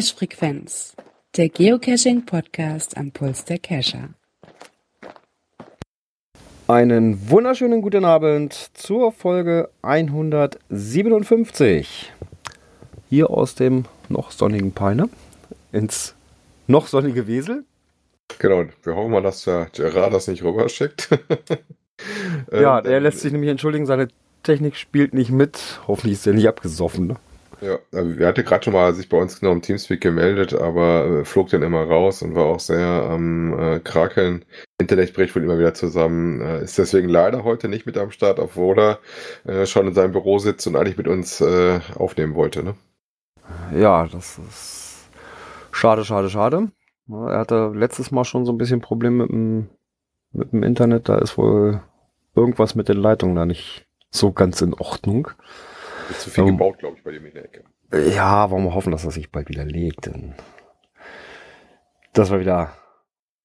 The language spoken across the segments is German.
Cache Frequenz, der Geocaching Podcast am Puls der Cacher. Einen wunderschönen guten Abend zur Folge 157. Hier aus dem noch sonnigen Peine ins noch sonnige Wesel. Genau, wir hoffen mal, dass der Gerard das nicht rüberschickt. ja, der lässt sich nämlich entschuldigen, seine Technik spielt nicht mit. Hoffentlich ist er nicht abgesoffen. Ne? Ja, also er hatte gerade schon mal sich bei uns genau im Teamspeak gemeldet, aber äh, flog dann immer raus und war auch sehr am äh, Krakeln. Internet bricht wohl immer wieder zusammen. Äh, ist deswegen leider heute nicht mit am Start, obwohl er äh, schon in seinem Büro sitzt und eigentlich mit uns äh, aufnehmen wollte. Ne? Ja, das ist schade, schade, schade. Er hatte letztes Mal schon so ein bisschen Probleme mit dem, mit dem Internet. Da ist wohl irgendwas mit den Leitungen da nicht so ganz in Ordnung. Zu viel um, gebaut, glaube ich, bei dem in der Ecke. Ja, wollen wir hoffen, dass er sich bald wieder legt, denn dass wir wieder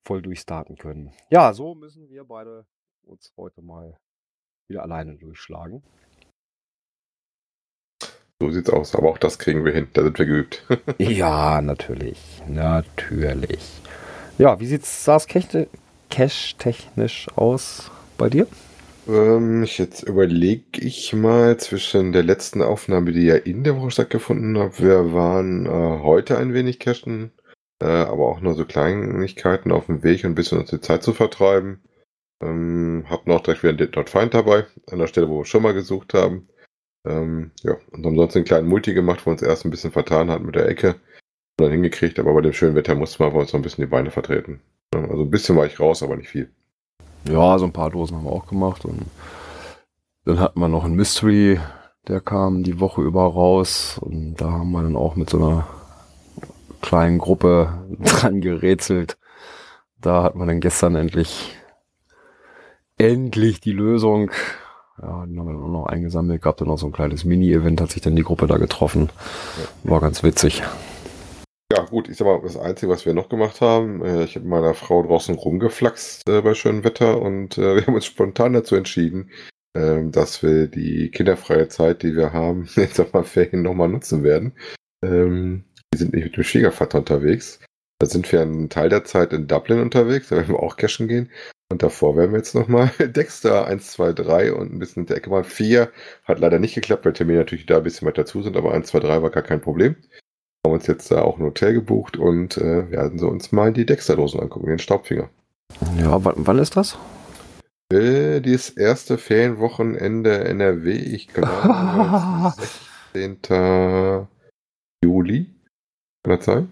voll durchstarten können. Ja, so müssen wir beide uns heute mal wieder alleine durchschlagen. So sieht's aus, aber auch das kriegen wir hin, da sind wir geübt. ja, natürlich, natürlich. Ja, wie sieht's SaaS Cache technisch aus bei dir? Ähm, jetzt überlege ich mal zwischen der letzten Aufnahme, die ja in der Woche stattgefunden hat. Wir waren äh, heute ein wenig cashen, äh, aber auch nur so Kleinigkeiten auf dem Weg, ein bisschen uns die Zeit zu vertreiben. Ähm, hab noch direkt wieder den Dot Find dabei, an der Stelle, wo wir schon mal gesucht haben. Ähm, ja, und haben sonst einen kleinen Multi gemacht, wo wir uns erst ein bisschen vertan hatten mit der Ecke. Und dann hingekriegt, aber bei dem schönen Wetter mussten wir uns noch ein bisschen die Beine vertreten. Also ein bisschen war ich raus, aber nicht viel. Ja, so ein paar Dosen haben wir auch gemacht. Und dann hatten wir noch einen Mystery, der kam die Woche über raus. Und da haben wir dann auch mit so einer kleinen Gruppe dran gerätselt. Da hat man dann gestern endlich, endlich die Lösung. Ja, den haben wir dann auch noch eingesammelt. Gab dann noch so ein kleines Mini-Event, hat sich dann die Gruppe da getroffen. War ganz witzig. Ja, gut, ich sag mal, das Einzige, was wir noch gemacht haben, äh, ich habe meiner Frau draußen rumgeflaxt äh, bei schönem Wetter und äh, wir haben uns spontan dazu entschieden, ähm, dass wir die kinderfreie Zeit, die wir haben, jetzt auf mal Ferien nochmal nutzen werden. Ähm, wir sind nicht mit dem Schwiegervater unterwegs. Da sind wir einen Teil der Zeit in Dublin unterwegs, da werden wir auch cashen gehen. Und davor werden wir jetzt nochmal Dexter 1, 2, 3 und ein bisschen der Ecke mal 4. Hat leider nicht geklappt, weil Termine natürlich da ein bisschen weiter zu sind, aber 1, 2, 3 war gar kein Problem haben uns jetzt da auch ein Hotel gebucht und äh, werden so uns mal die Dexter-Dosen angucken, den Staubfinger. Ja, wann ist das? Äh, das erste Ferienwochenende NRW, ich glaube 16. Juli. Kann das sein?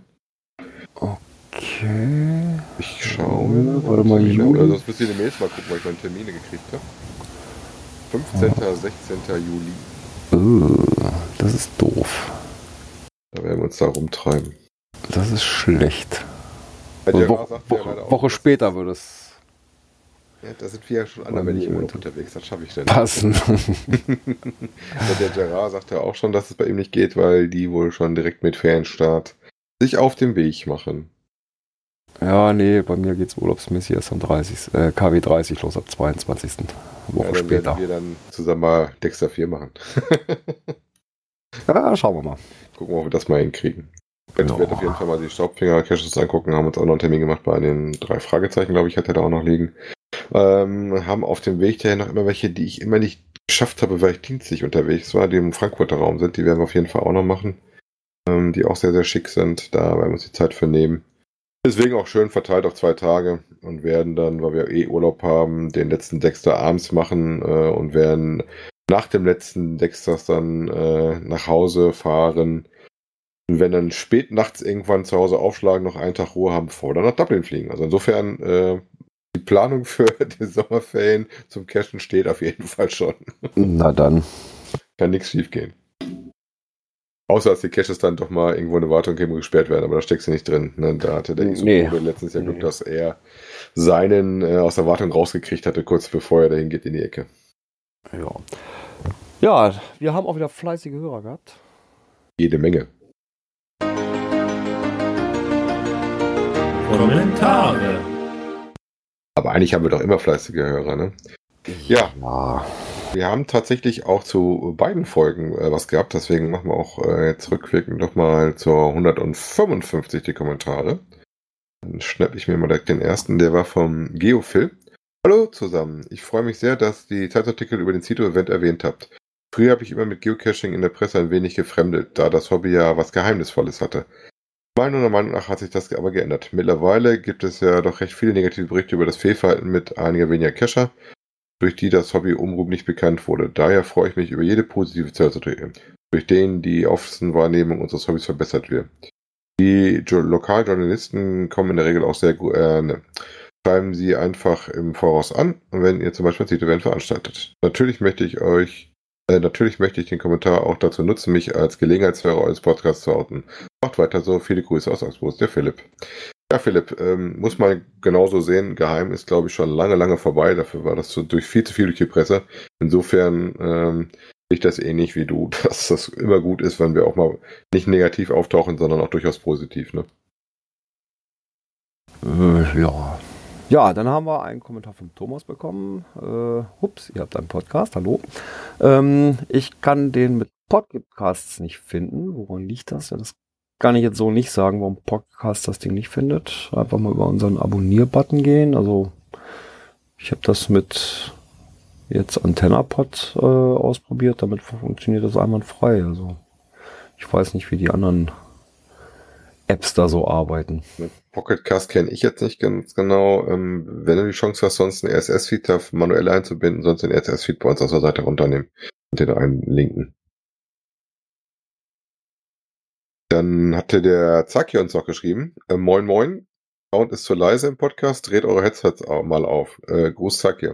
Okay. Ich schaue. Warte mal, Juli. Oder sonst müsst ihr in den Mails mal gucken, weil ich meine Termine gekriegt habe. 15. Oh. 16. Juli. Uh, das ist doof. Da werden wir uns da rumtreiben. Das ist schlecht. Wo, Wo, Woche, Woche später würde es. Ja, da sind wir ja schon anderweitig im Urlaub unterwegs, das schaffe ich denn. Passen. ja, der Gerard sagt ja auch schon, dass es bei ihm nicht geht, weil die wohl schon direkt mit Ferienstart sich auf den Weg machen. Ja, nee, bei mir geht es urlaubsmäßig erst am 30. Äh, KW 30 los ab 22. Woche ja, dann später. Werden wir dann zusammen mal Dexter 4 machen. ja, schauen wir mal. Gucken, ob wir das mal hinkriegen. Wir werden auf jeden Fall mal die Staubfinger-Caches angucken, haben uns auch noch einen Termin gemacht bei den drei Fragezeichen, glaube ich, hat er da auch noch liegen. Ähm, haben auf dem Weg daher noch immer welche, die ich immer nicht geschafft habe, weil ich dienstlich unterwegs war, die im Frankfurter Raum sind. Die werden wir auf jeden Fall auch noch machen. Ähm, die auch sehr, sehr schick sind. Da werden wir uns die Zeit für nehmen. Deswegen auch schön verteilt auf zwei Tage und werden dann, weil wir eh Urlaub haben, den letzten Dexter abends machen äh, und werden nach dem letzten Dexters dann äh, nach Hause fahren. Und wenn dann spät nachts irgendwann zu Hause aufschlagen, noch einen Tag Ruhe haben, bevor wir dann nach Dublin fliegen. Also insofern, äh, die Planung für die Sommerferien zum Cashen steht auf jeden Fall schon. Na dann. Kann nichts schief gehen. Außer dass die Caches dann doch mal irgendwo in eine Wartung geben und gesperrt werden, aber da steckst du nicht drin. Ne? Da hatte der nee. letztens ja Glück, nee. dass er seinen äh, aus der Wartung rausgekriegt hatte, kurz bevor er dahin geht in die Ecke. Ja. Ja, wir haben auch wieder fleißige Hörer gehabt. Jede Menge. Kommentare. Aber eigentlich haben wir doch immer fleißige Hörer, ne? Ja. ja. Wir haben tatsächlich auch zu beiden Folgen äh, was gehabt, deswegen machen wir auch äh, jetzt rückwirkend nochmal zur 155 die Kommentare. Dann schnapp ich mir mal direkt den ersten, der war vom Geophil. Hallo zusammen, ich freue mich sehr, dass die Zeitartikel über den Cito-Event erwähnt habt. Früher habe ich immer mit Geocaching in der Presse ein wenig gefremdet, da das Hobby ja was Geheimnisvolles hatte. Meiner Meinung nach hat sich das aber geändert. Mittlerweile gibt es ja doch recht viele negative Berichte über das Fehlverhalten mit einiger weniger Cacher, durch die das Hobby nicht bekannt wurde. Daher freue ich mich über jede positive Zeitartikel, durch denen die Außenwahrnehmung unseres Hobbys verbessert wird. Die jo Lokaljournalisten kommen in der Regel auch sehr gut, äh, ne. schreiben sie einfach im Voraus an, wenn ihr zum Beispiel ein Event veranstaltet. Natürlich möchte ich euch natürlich möchte ich den Kommentar auch dazu nutzen, mich als Gelegenheitshörer eures Podcasts zu outen. Macht weiter so. Viele Grüße aus Augsburg, der Philipp. Ja, Philipp, ähm, muss man genauso sehen. Geheim ist, glaube ich, schon lange, lange vorbei. Dafür war das so durch viel zu viel durch die Presse. Insofern ähm, sehe ich das ähnlich wie du, dass das immer gut ist, wenn wir auch mal nicht negativ auftauchen, sondern auch durchaus positiv. Ne? Äh, ja, ja, dann haben wir einen Kommentar von Thomas bekommen. Äh, hups, ihr habt einen Podcast, hallo. Ähm, ich kann den mit Podcasts nicht finden. Woran liegt das? Ja, das kann ich jetzt so nicht sagen, warum Podcast das Ding nicht findet. Einfach mal über unseren Abonnier-Button gehen. Also ich habe das mit jetzt AntennaPod äh, ausprobiert. Damit funktioniert das einwandfrei. Also ich weiß nicht, wie die anderen Apps da so arbeiten. Pocketcast kenne ich jetzt nicht ganz genau. Ähm, wenn du die Chance hast, sonst einen RSS-Feed manuell einzubinden, sonst den RSS-Feed bei uns aus der Seite runternehmen und den einlinken. Dann hatte der Zaki uns noch geschrieben. Äh, moin moin. Sound ist zu leise im Podcast. Dreht eure Headsets mal auf. Äh, Gruß Zaki.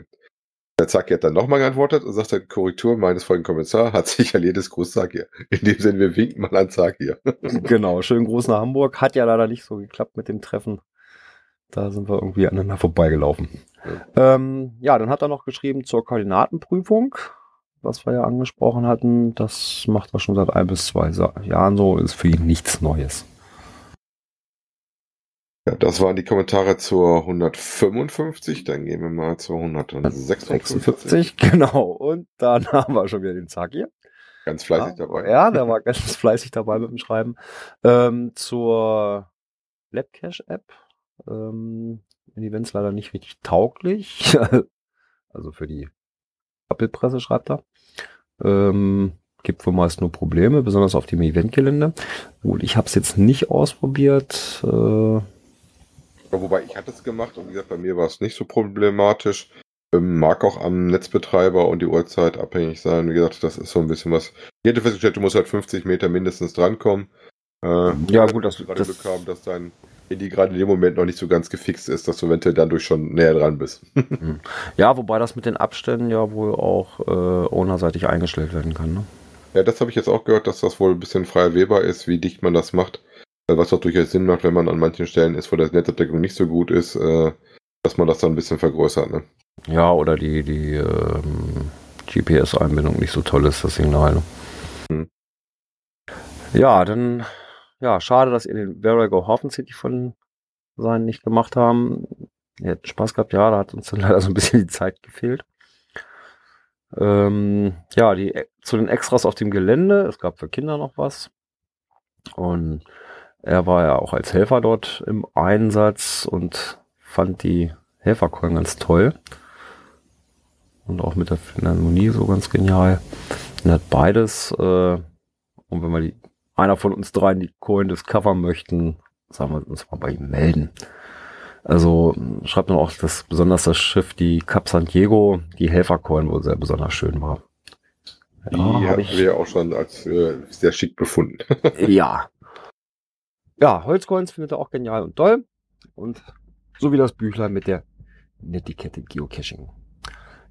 Der Zaki hat dann nochmal geantwortet und sagt dann, Korrektur meines folgenden Kommissar hat sich erledigt, Gruß Zaki. In dem Sinne, wir winken mal an Zaki. genau, schönen Gruß nach Hamburg. Hat ja leider nicht so geklappt mit dem Treffen. Da sind wir irgendwie aneinander vorbeigelaufen. Ja. Ähm, ja, dann hat er noch geschrieben zur Koordinatenprüfung, was wir ja angesprochen hatten. Das macht er schon seit ein bis zwei Jahren so, ist für ihn nichts Neues. Ja, das waren die Kommentare zur 155. Dann gehen wir mal zur 156. genau. Und dann haben wir schon wieder den Zack hier. Ganz fleißig ja, dabei. Ja, der war ganz fleißig dabei mit dem Schreiben. Ähm, zur Labcache-App. Ähm, in Events leider nicht richtig tauglich. also für die Appelpresse schreibt er. Ähm, gibt wohl meist nur Probleme, besonders auf dem Eventgelände. Gut, ich habe es jetzt nicht ausprobiert. Äh, Wobei ich hatte es gemacht und wie gesagt, bei mir war es nicht so problematisch. Ähm, mag auch am Netzbetreiber und die Uhrzeit abhängig sein. Wie gesagt, das ist so ein bisschen was. Ich hätte festgestellt, du musst halt 50 Meter mindestens drankommen. Äh, ja, gut, dass du gerade das Glück haben, dass dein Handy gerade in dem Moment noch nicht so ganz gefixt ist, dass du eventuell dadurch schon näher dran bist. Hm. ja, wobei das mit den Abständen ja wohl auch äh, ownerseitig eingestellt werden kann. Ne? Ja, das habe ich jetzt auch gehört, dass das wohl ein bisschen frei wählbar ist, wie dicht man das macht. Was auch durchaus Sinn macht, wenn man an manchen Stellen ist, wo das Netzabdeckung nicht so gut ist, äh, dass man das dann ein bisschen vergrößert. Ne? Ja, oder die, die ähm, GPS-Einbindung nicht so toll ist, das Signal. Ne? Hm. Ja, dann, ja, schade, dass ihr den Verigo Hafen City von sein nicht gemacht haben. Ihr habt Spaß gehabt, ja, da hat uns dann leider so ein bisschen die Zeit gefehlt. Ähm, ja, die, zu den Extras auf dem Gelände, es gab für Kinder noch was. Und er war ja auch als Helfer dort im Einsatz und fand die Helferkeulen ganz toll. Und auch mit der Philharmonie so ganz genial. Und hat beides, äh, und wenn wir die, einer von uns dreien die Coin discovern möchten, sagen wir uns mal bei ihm melden. Also schreibt man auch, dass besonders das Schiff, die Cap San Diego, die Helfercoin wohl sehr besonders schön war. Die ja, haben wir ja auch schon als äh, sehr schick befunden. ja, ja, Holzcoins findet er auch genial und toll. Und so wie das Büchlein mit der Netiquette Geocaching.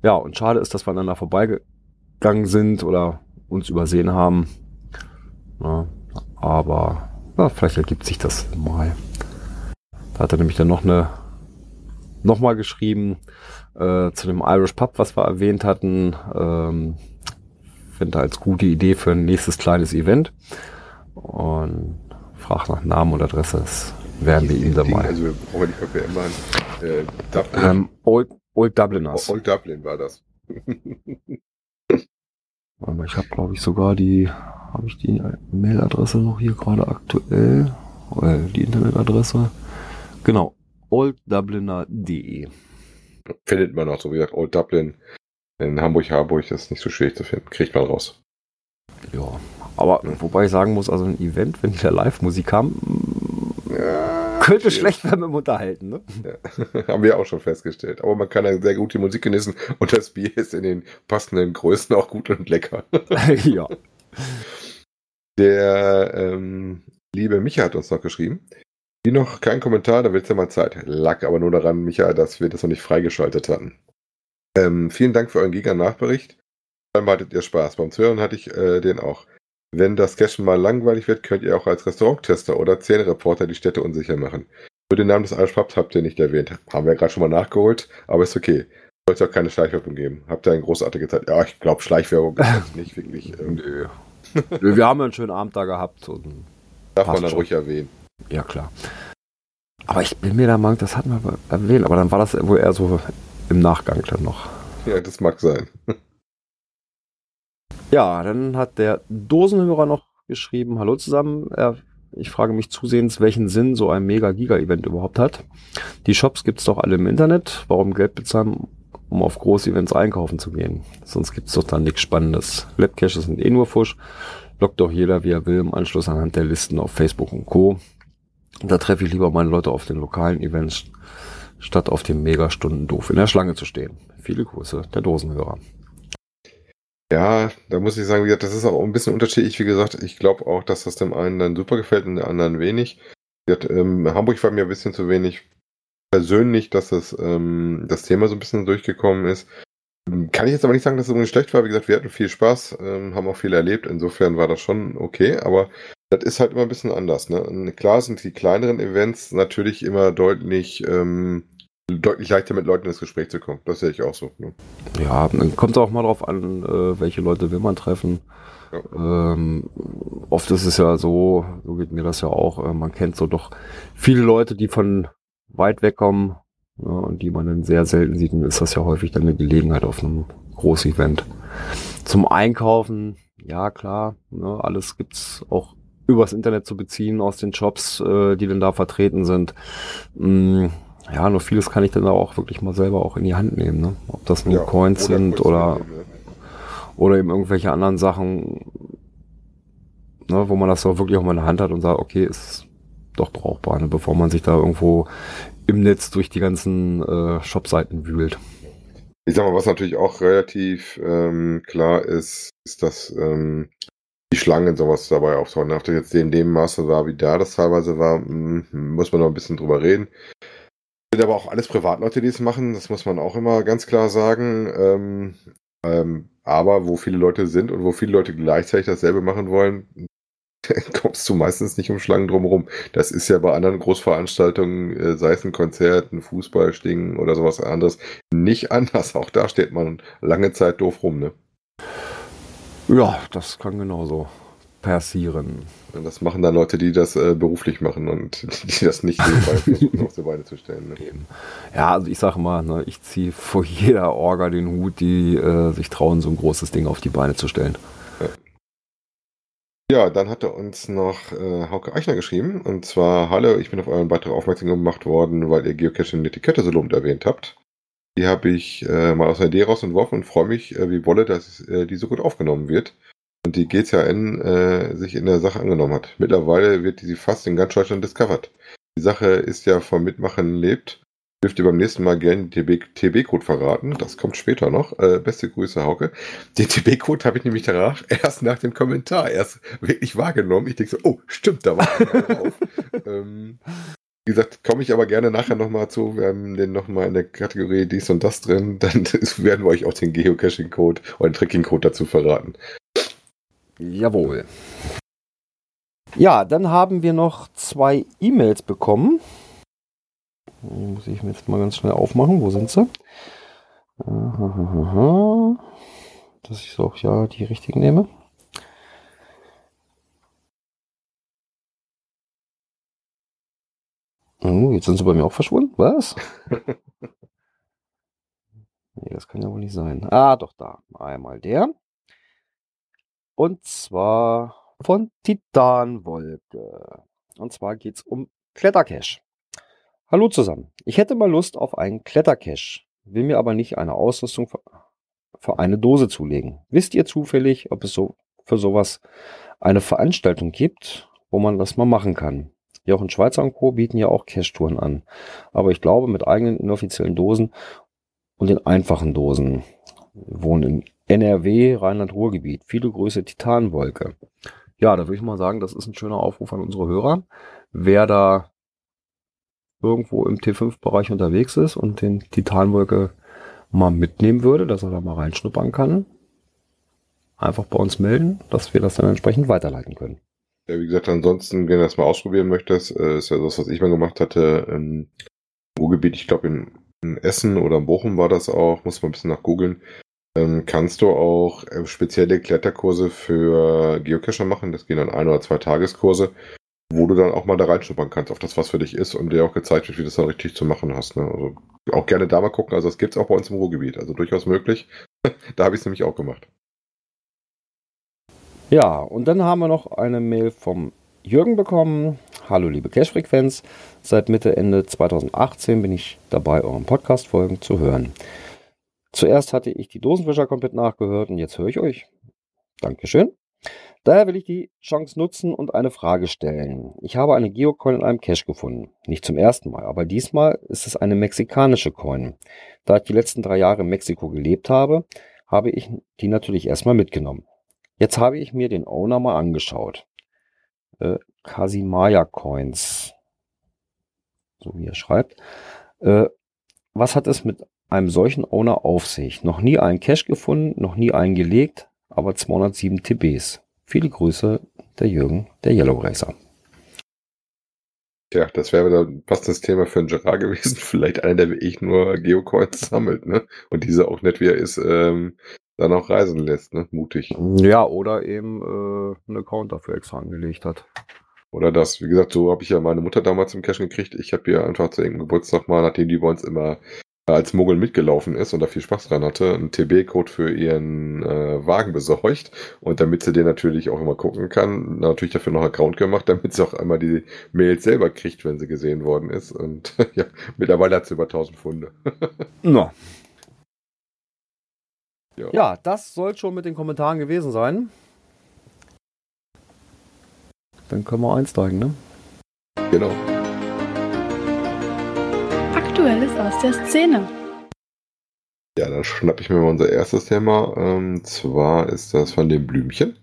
Ja, und schade ist, dass wir aneinander vorbeigegangen sind oder uns übersehen haben. Ja, aber ja, vielleicht ergibt sich das mal. Da hat er nämlich dann noch eine nochmal geschrieben äh, zu dem Irish Pub, was wir erwähnt hatten. Ähm, Finde als gute Idee für ein nächstes kleines Event. Und fragt nach Namen und Adresse, das werden wir Ihnen dann mal. Also wir brauchen die Köpfe immer äh, Dublin. Ähm, Old, Old Dubliners. Old Dublin war das. Aber ich habe, glaube ich, sogar die, habe ich die Mailadresse noch hier gerade aktuell, äh, die Internetadresse. Genau, olddubliner.de. Findet man auch, so wie gesagt, Old Dublin in Hamburg, Harburg ist nicht so schwierig zu finden. Kriegt man raus. Ja, aber wobei ich sagen muss, also ein Event, wenn wieder Live-Musik kam, ja, könnte schlecht werden mit dem Unterhalten. Ne? Ja. Haben wir auch schon festgestellt. Aber man kann ja sehr gut die Musik genießen und das Bier ist in den passenden Größen auch gut und lecker. ja. Der ähm, liebe Micha hat uns noch geschrieben. Wie noch kein Kommentar, da wird ja mal Zeit. Lag aber nur daran, Micha, dass wir das noch nicht freigeschaltet hatten. Ähm, vielen Dank für euren Giga-Nachbericht. Allem hattet ihr Spaß. Beim Zuhören hatte ich äh, den auch. Wenn das Cashen mal langweilig wird, könnt ihr auch als Restauranttester oder Zähnereporter die Städte unsicher machen. Nur den Namen des Eispubs habt ihr nicht erwähnt. Haben wir ja gerade schon mal nachgeholt, aber ist okay. Sollte auch keine Schleichwerbung geben. Habt ihr eine großartige Zeit? Ja, ich glaube, Schleichwerbung ist nicht wirklich. Ähm, Nö. Nö, wir haben einen schönen Abend da gehabt. Und darf man dann schon. ruhig erwähnen. Ja, klar. Aber ich bin mir der Meinung, das hatten wir erwähnt, aber dann war das wohl eher so im Nachgang dann noch. Ja, das mag sein. Ja, dann hat der Dosenhörer noch geschrieben, hallo zusammen. Ich frage mich zusehends, welchen Sinn so ein Mega-Giga-Event überhaupt hat. Die Shops gibt's doch alle im Internet. Warum Geld bezahlen, um auf große Events einkaufen zu gehen? Sonst gibt's doch dann nichts Spannendes. Labcaches sind eh nur Fusch. Lockt doch jeder, wie er will, im Anschluss anhand der Listen auf Facebook und Co. Da treffe ich lieber meine Leute auf den lokalen Events, statt auf den Megastunden doof in der Schlange zu stehen. Viele Grüße, der Dosenhörer. Ja, da muss ich sagen, das ist auch ein bisschen unterschiedlich. Wie gesagt, ich glaube auch, dass das dem einen dann super gefällt und dem anderen wenig. Gesagt, ähm, Hamburg war mir ein bisschen zu wenig persönlich, dass das, ähm, das Thema so ein bisschen durchgekommen ist. Ähm, Kann ich jetzt aber nicht sagen, dass es irgendwie schlecht war. Wie gesagt, wir hatten viel Spaß, ähm, haben auch viel erlebt. Insofern war das schon okay, aber das ist halt immer ein bisschen anders. Ne? Klar sind die kleineren Events natürlich immer deutlich, ähm, deutlich leichter mit Leuten ins Gespräch zu kommen. Das sehe ich auch so. Ne? Ja, dann kommt auch mal drauf an, äh, welche Leute will man treffen. Ja. Ähm, oft ist es ja so, so geht mir das ja auch, äh, man kennt so doch viele Leute, die von weit weg kommen ja, und die man dann sehr selten sieht, dann ist das ja häufig dann eine Gelegenheit auf einem Großevent. Zum Einkaufen, ja klar, ne, alles gibt's auch übers Internet zu beziehen aus den Shops, äh, die denn da vertreten sind. Mm, ja, nur vieles kann ich dann auch wirklich mal selber auch in die Hand nehmen, ne? Ob das nur Ja, Coins sind Coins oder mitnehmen, ne? oder eben irgendwelche anderen Sachen, ne, wo man das auch wirklich auch mal in der Hand hat und sagt, okay, ist doch brauchbar, ne, bevor man sich da irgendwo im Netz durch die ganzen äh, Shopseiten wühlt. Ich sag mal, was natürlich auch relativ ähm, klar ist, ist, dass ähm, die Schlangen sowas dabei auftauchen. Ob das jetzt in dem Maße war, wie da das teilweise war, mm, muss man noch ein bisschen drüber reden. Sind aber auch alles Privatleute, die es machen, das muss man auch immer ganz klar sagen. Ähm, ähm, aber wo viele Leute sind und wo viele Leute gleichzeitig dasselbe machen wollen, kommst du meistens nicht um Schlangen drumherum. Das ist ja bei anderen Großveranstaltungen, äh, sei es ein Konzert, ein Fußballsting oder sowas anderes, nicht anders. Auch da steht man lange Zeit doof rum, ne? Ja, das kann genauso passieren. Und das machen dann Leute, die das äh, beruflich machen und die das nicht nebenbei versuchen auf die Beine zu stellen. Ne? Eben. Ja, also ich sage mal, ne, ich ziehe vor jeder Orga den Hut, die äh, sich trauen, so ein großes Ding auf die Beine zu stellen. Ja, dann hat er uns noch äh, Hauke Eichner geschrieben. Und zwar, hallo, ich bin auf euren Beitrag aufmerksam gemacht worden, weil ihr Geocaching Etikette so lobend erwähnt habt. Die habe ich äh, mal aus einer Idee raus entworfen und freue mich äh, wie Wolle, dass äh, die so gut aufgenommen wird. Und die GCN äh, sich in der Sache angenommen hat. Mittlerweile wird sie fast in ganz Deutschland discovered. Die Sache ist ja vom Mitmachen lebt. Dürft ihr beim nächsten Mal gerne den TB-Code verraten. Das kommt später noch. Äh, beste Grüße, Hauke. Den TB-Code habe ich nämlich danach erst nach dem Kommentar erst wirklich wahrgenommen. Ich denke so, oh, stimmt, da war einer drauf. ähm, wie gesagt, komme ich aber gerne nachher nochmal zu. Wir haben den nochmal in der Kategorie dies und das drin. Dann werden wir euch auch den Geocaching-Code oder den Tracking-Code dazu verraten. Jawohl. Ja, dann haben wir noch zwei E-Mails bekommen. Die Muss ich mir jetzt mal ganz schnell aufmachen. Wo sind sie? Dass ich auch ja die richtigen nehme. Oh, jetzt sind sie bei mir auch verschwunden. Was? nee, das kann ja wohl nicht sein. Ah, doch da. Einmal der. Und zwar von Titanwolke. Und zwar geht es um Klettercache. Hallo zusammen. Ich hätte mal Lust auf einen Klettercache, will mir aber nicht eine Ausrüstung für, für eine Dose zulegen. Wisst ihr zufällig, ob es so für sowas eine Veranstaltung gibt, wo man das mal machen kann? Jochen Schweizer und Co. bieten ja auch Cache-Touren an. Aber ich glaube, mit eigenen inoffiziellen Dosen und den einfachen Dosen. Wohnen in NRW, Rheinland-Ruhrgebiet. Viele Grüße, Titanwolke. Ja, da würde ich mal sagen, das ist ein schöner Aufruf an unsere Hörer. Wer da irgendwo im T5-Bereich unterwegs ist und den Titanwolke mal mitnehmen würde, dass er da mal reinschnuppern kann, einfach bei uns melden, dass wir das dann entsprechend weiterleiten können. Ja, wie gesagt, ansonsten, wenn du das mal ausprobieren möchtest, äh, ist ja das, was ich mal gemacht hatte, im Ruhrgebiet, ich glaube in, in, Essen oder in Bochum war das auch, muss man ein bisschen nach googeln, ähm, kannst du auch äh, spezielle Kletterkurse für Geocacher machen, das gehen dann ein oder zwei Tageskurse, wo du dann auch mal da reinschnuppern kannst, auf das, was für dich ist und dir auch gezeigt wird, wie das dann richtig zu machen hast. Ne? Also auch gerne da mal gucken, also das gibt's auch bei uns im Ruhrgebiet, also durchaus möglich. da habe ich es nämlich auch gemacht. Ja, und dann haben wir noch eine Mail vom Jürgen bekommen. Hallo liebe Cash-Frequenz. Seit Mitte, Ende 2018 bin ich dabei, euren Podcast-Folgen zu hören. Zuerst hatte ich die Dosenwischer komplett nachgehört und jetzt höre ich euch. Dankeschön. Daher will ich die Chance nutzen und eine Frage stellen. Ich habe eine Geocoin in einem Cache gefunden. Nicht zum ersten Mal, aber diesmal ist es eine mexikanische Coin. Da ich die letzten drei Jahre in Mexiko gelebt habe, habe ich die natürlich erstmal mitgenommen. Jetzt habe ich mir den Owner mal angeschaut. Äh, Casimaya Coins. So wie er schreibt. Äh, was hat es mit einem solchen Owner auf sich? Noch nie einen Cash gefunden, noch nie einen gelegt, aber 207 TBs. Viele Grüße, der Jürgen, der Yellow Racer. Tja, das wäre dann fast das Thema für einen Gerard gewesen. Vielleicht einer, der wie ich nur Geocoins sammelt, ne? Und diese auch nicht, wie er ist, ähm, dann auch reisen lässt, ne? Mutig. Ja, oder eben äh, einen Account dafür extra angelegt hat. Oder das, wie gesagt, so habe ich ja meine Mutter damals im Cashen gekriegt. Ich habe ihr einfach zu irgendeinem Geburtstag mal, nachdem die bei uns immer als Muggel mitgelaufen ist und da viel Spaß dran hatte, einen TB-Code für ihren äh, Wagen besorgt. Und damit sie den natürlich auch immer gucken kann, natürlich dafür noch einen Account gemacht, damit sie auch einmal die Mails selber kriegt, wenn sie gesehen worden ist. Und ja, mittlerweile hat sie über 1000 Funde. no. Ja. ja, das soll schon mit den Kommentaren gewesen sein. Dann können wir einsteigen, ne? Genau. Aktuelles aus der Szene. Ja, dann schnapp ich mir mal unser erstes Thema. Und zwar ist das von den Blümchen.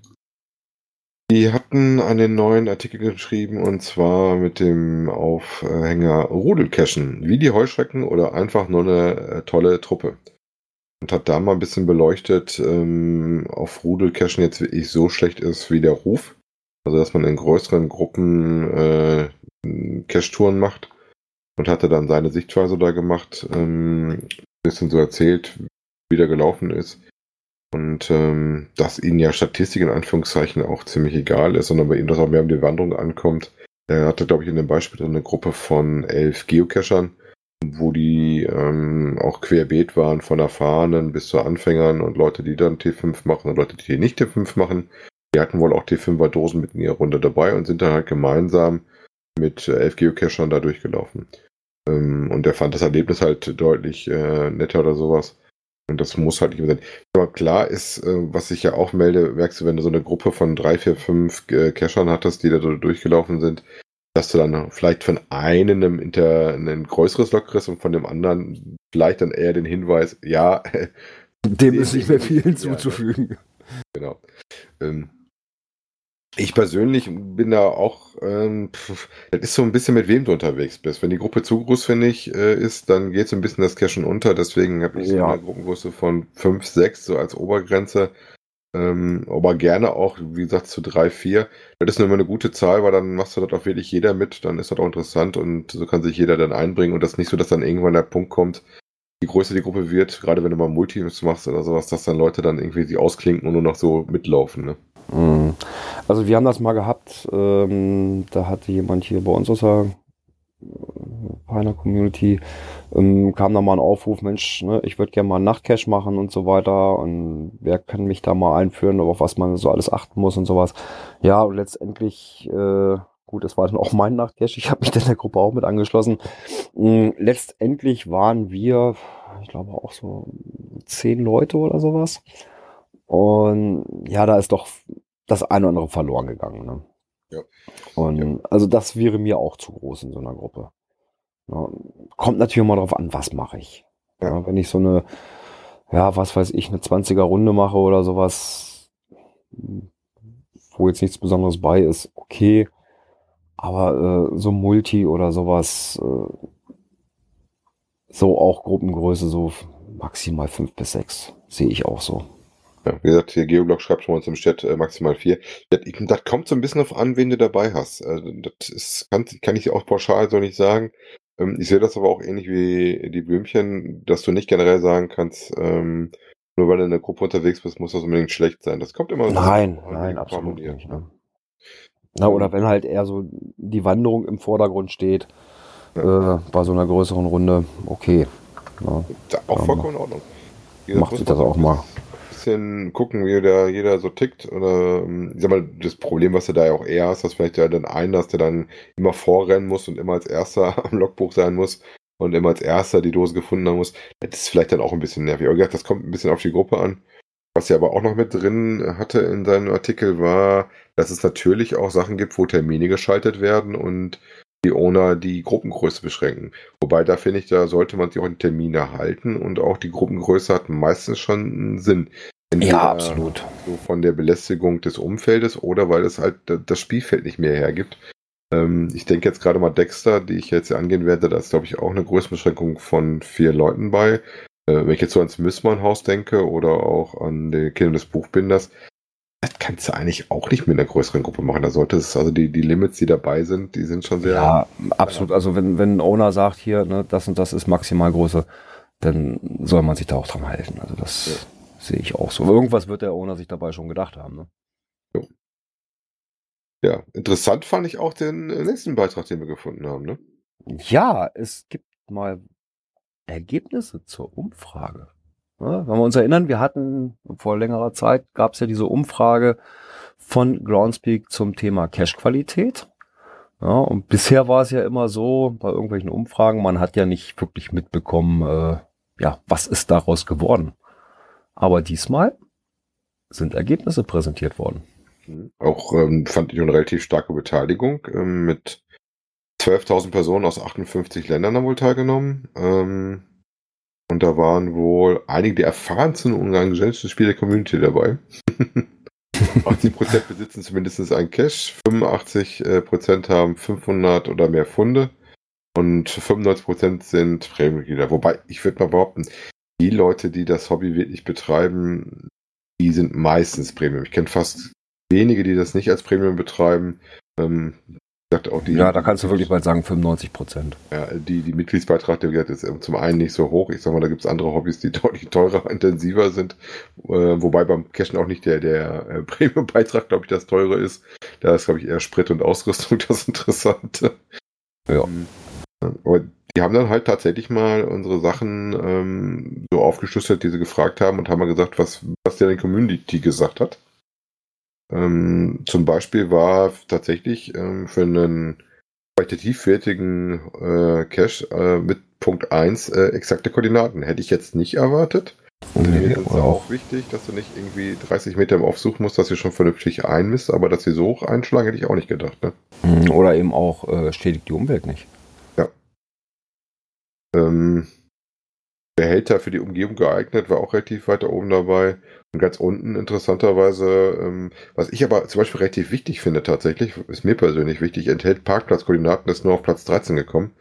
Die hatten einen neuen Artikel geschrieben und zwar mit dem Aufhänger Rudelcachen. Wie die Heuschrecken oder einfach nur eine äh, tolle Truppe und hat da mal ein bisschen beleuchtet, ähm, auf Rudelcachen jetzt wirklich so schlecht ist wie der Ruf. Also dass man in größeren Gruppen äh, Cache-Touren macht und hatte dann seine Sichtweise da gemacht, ähm, ein bisschen so erzählt, wie der gelaufen ist. Und ähm, dass ihnen ja Statistik in Anführungszeichen auch ziemlich egal ist, sondern bei ihm das auch mehr um die Wanderung ankommt. Er hatte, glaube ich, in dem Beispiel eine Gruppe von elf Geocachern wo die ähm, auch querbeet waren von Erfahrenen bis zu Anfängern und Leute, die dann T5 machen und Leute, die nicht T5 machen. Die hatten wohl auch T5er Dosen mit in ihrer Runde dabei und sind dann halt gemeinsam mit äh, elf Geocachern da durchgelaufen. Ähm, und er fand das Erlebnis halt deutlich äh, netter oder sowas. Und das muss halt nicht mehr sein. Aber klar ist, äh, was ich ja auch melde, merkst du, wenn du so eine Gruppe von drei, vier, fünf äh, Cachern hattest, die da durchgelaufen sind, dass du dann vielleicht von einem Inter ein größeres Log kriegst und von dem anderen vielleicht dann eher den Hinweis, ja. Dem ist nicht mehr viel hinzuzufügen. Ja, genau. Ähm, ich persönlich bin da auch, ähm, pf, das ist so ein bisschen mit wem du unterwegs bist. Wenn die Gruppe zu groß, finde ich, äh, ist, dann geht so ein bisschen das Cashen unter. Deswegen habe ich ja. so eine Gruppengröße von 5, 6 so als Obergrenze. Ähm, aber gerne auch, wie gesagt, zu drei, vier. Das ist nur immer eine gute Zahl, weil dann machst du das auch wirklich jeder mit, dann ist das auch interessant und so kann sich jeder dann einbringen und das ist nicht so, dass dann irgendwann der Punkt kommt, je größer die Gruppe wird, gerade wenn du mal Multis machst oder sowas, dass dann Leute dann irgendwie sie ausklinken und nur noch so mitlaufen. Ne? Mhm. Also wir haben das mal gehabt, ähm, da hatte jemand hier bei uns aus der bei einer Community, ähm, kam da mal ein Aufruf, Mensch, ne, ich würde gerne mal einen Nachtcache machen und so weiter und wer kann mich da mal einführen, auf was man so alles achten muss und sowas. Ja, und letztendlich, äh, gut, das war dann auch mein Nachtcache, ich habe mich dann der Gruppe auch mit angeschlossen. Ähm, letztendlich waren wir, ich glaube auch so zehn Leute oder sowas. Und ja, da ist doch das eine oder andere verloren gegangen. Ne? Ja. Und Ja. also das wäre mir auch zu groß in so einer Gruppe. Ja, kommt natürlich mal drauf an, was mache ich. Ja. Ja, wenn ich so eine, ja, was weiß ich, eine 20er Runde mache oder sowas, wo jetzt nichts Besonderes bei ist, okay. Aber äh, so Multi oder sowas, äh, so auch Gruppengröße, so maximal fünf bis sechs, sehe ich auch so. Ja, wie gesagt, hier Geoblog schreibt schon mal uns im Chat äh, maximal vier. Das, kommt so ein bisschen auf an, wen du dabei hast. Äh, das ist, kann, kann ich auch pauschal so nicht sagen. Ähm, ich sehe das aber auch ähnlich wie die Blümchen, dass du nicht generell sagen kannst, ähm, nur weil du in der Gruppe unterwegs bist, muss das unbedingt schlecht sein. Das kommt immer so Nein, nein, absolut nicht. ne? Ne? Na, oder wenn halt eher so die Wanderung im Vordergrund steht, äh, bei so einer größeren Runde, okay. Ja, Da auch Ja, vollkommen in Ordnung. Gesagt, macht sich das auch mal. Bisschen gucken, wie der, jeder so tickt. Oder ähm, ich sag mal, das Problem, was du da ja auch eher hast, dass vielleicht ja dann einen hast, der dann immer vorrennen muss und immer als erster am Logbuch sein muss und immer als erster die Dose gefunden haben muss. Das ist vielleicht dann auch ein bisschen nervig. Aber gesagt, das kommt ein bisschen auf die Gruppe an. Was er aber auch noch mit drin hatte in seinem Artikel war, dass es natürlich auch Sachen gibt, wo Termine geschaltet werden und die Owner die Gruppengröße beschränken. Wobei da finde ich, da sollte man sich auch an Termine halten und auch die Gruppengröße hat meistens schon einen Sinn. Entweder Ja, absolut. So von der Belästigung des Umfeldes oder weil es halt da- das Spielfeld nicht mehr hergibt. Ähm, ich denke jetzt gerade mal Dexter, die ich jetzt hier angehen werde, da ist glaube ich auch eine Größenbeschränkung von vier Leuten bei. Äh, wenn ich jetzt so ans Missmann-Haus denke oder auch an die Kinder des Buchbinders, das kannst du eigentlich auch nicht mit einer größeren Gruppe machen. Da sollte es, also die, die Limits, die dabei sind, die sind schon sehr. Ja, absolut. Also wenn, wenn ein Owner sagt hier, ne, das und das ist Maximalgröße, dann soll man sich da auch dran halten. Also das sehe ich auch so. Irgendwas wird der Owner sich dabei schon gedacht haben. Ne? Ja, interessant fand ich auch den äh, nächsten Beitrag, den wir gefunden haben. Ne? Ja, es gibt mal Ergebnisse zur Umfrage. Ja, wenn wir uns erinnern, wir hatten vor längerer Zeit, gab es ja diese Umfrage von Groundspeak zum Thema Cache-Qualität. Ja, und bisher war es ja immer so, bei irgendwelchen Umfragen, man hat ja nicht wirklich mitbekommen, äh, ja, was ist daraus geworden. Aber diesmal sind Ergebnisse präsentiert worden. Mhm. Auch ähm, fand ich eine relativ starke Beteiligung. Ähm, mit 12.000 Personen aus 58 Ländern haben wohl teilgenommen. Ähm, und da waren wohl einige der erfahrensten und engagiertesten Spieler der Community dabei. 80% besitzen zumindest einen Cache, 85% haben 500 oder mehr Funde und 95% sind Premium-Mitglieder. Wobei, ich würde mal behaupten, die Leute, die das Hobby wirklich betreiben, die sind meistens Premium. Ich kenne fast wenige, die das nicht als Premium betreiben. Ähm, sagt auch die, Ja, da kannst du wirklich bald sagen 95 Prozent. ja, die, die Mitgliedsbeitrag, der wird jetzt ähm, zum einen nicht so hoch. Ich sag mal, da gibt es andere Hobbys, die deutlich teurer, intensiver sind. Äh, wobei beim Cashen auch nicht der, der äh, Premium-Beitrag, glaube ich, das teure ist. Da ist, glaube ich, eher Sprit und Ausrüstung das Interessante. Ja. Ähm, Aber die haben dann halt tatsächlich mal unsere Sachen ähm, so aufgeschlüsselt, die sie gefragt haben und haben mal gesagt, was, was der Community gesagt hat. Ähm, zum Beispiel war tatsächlich ähm, für einen qualitativ wertigen äh, Cache äh, mit Punkt 1 äh, exakte Koordinaten. Hätte ich jetzt nicht erwartet. Und Nee, ist es oder auch wichtig, dass du nicht irgendwie 30 Meter im Aufsuch musst, dass du schon vernünftig einmisst, aber dass sie so hoch einschlagen, hätte ich auch nicht gedacht. Ne? Mhm, Oder eben auch äh, schädigt die Umwelt nicht. Ähm, Behälter für die Umgebung geeignet, war auch relativ weiter oben dabei. Und ganz unten interessanterweise, ähm, was ich aber zum Beispiel relativ wichtig finde tatsächlich, ist mir persönlich wichtig, enthält Parkplatzkoordinaten, ist nur auf Platz 13 gekommen,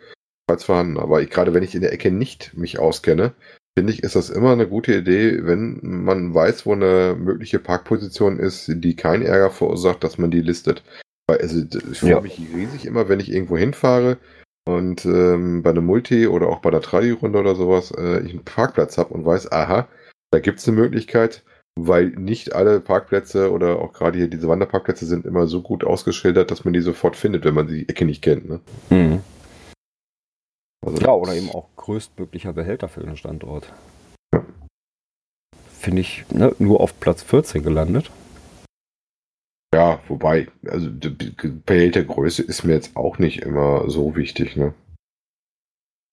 falls vorhanden. Aber ich, gerade wenn ich in der Ecke nicht mich auskenne, finde ich, ist das immer eine gute Idee, wenn man weiß, wo eine mögliche Parkposition ist, die keinen Ärger verursacht, dass man die listet. Weil also, ich freue Ja. mich riesig immer, wenn ich irgendwo hinfahre und ähm, bei einem Multi oder auch bei der Tradi-Runde oder sowas äh, ich einen Parkplatz habe und weiß, aha, da gibt es eine Möglichkeit, weil nicht alle Parkplätze oder auch gerade hier diese Wanderparkplätze sind immer so gut ausgeschildert, dass man die sofort findet, wenn man die Ecke nicht kennt. Ne? Mhm. Also Ja, oder eben auch größtmöglicher Behälter für den Standort. Ja. Finde ich ne, nur auf Platz 14 gelandet. Ja, wobei, also die Behältergröße ist mir jetzt auch nicht immer so wichtig, ne?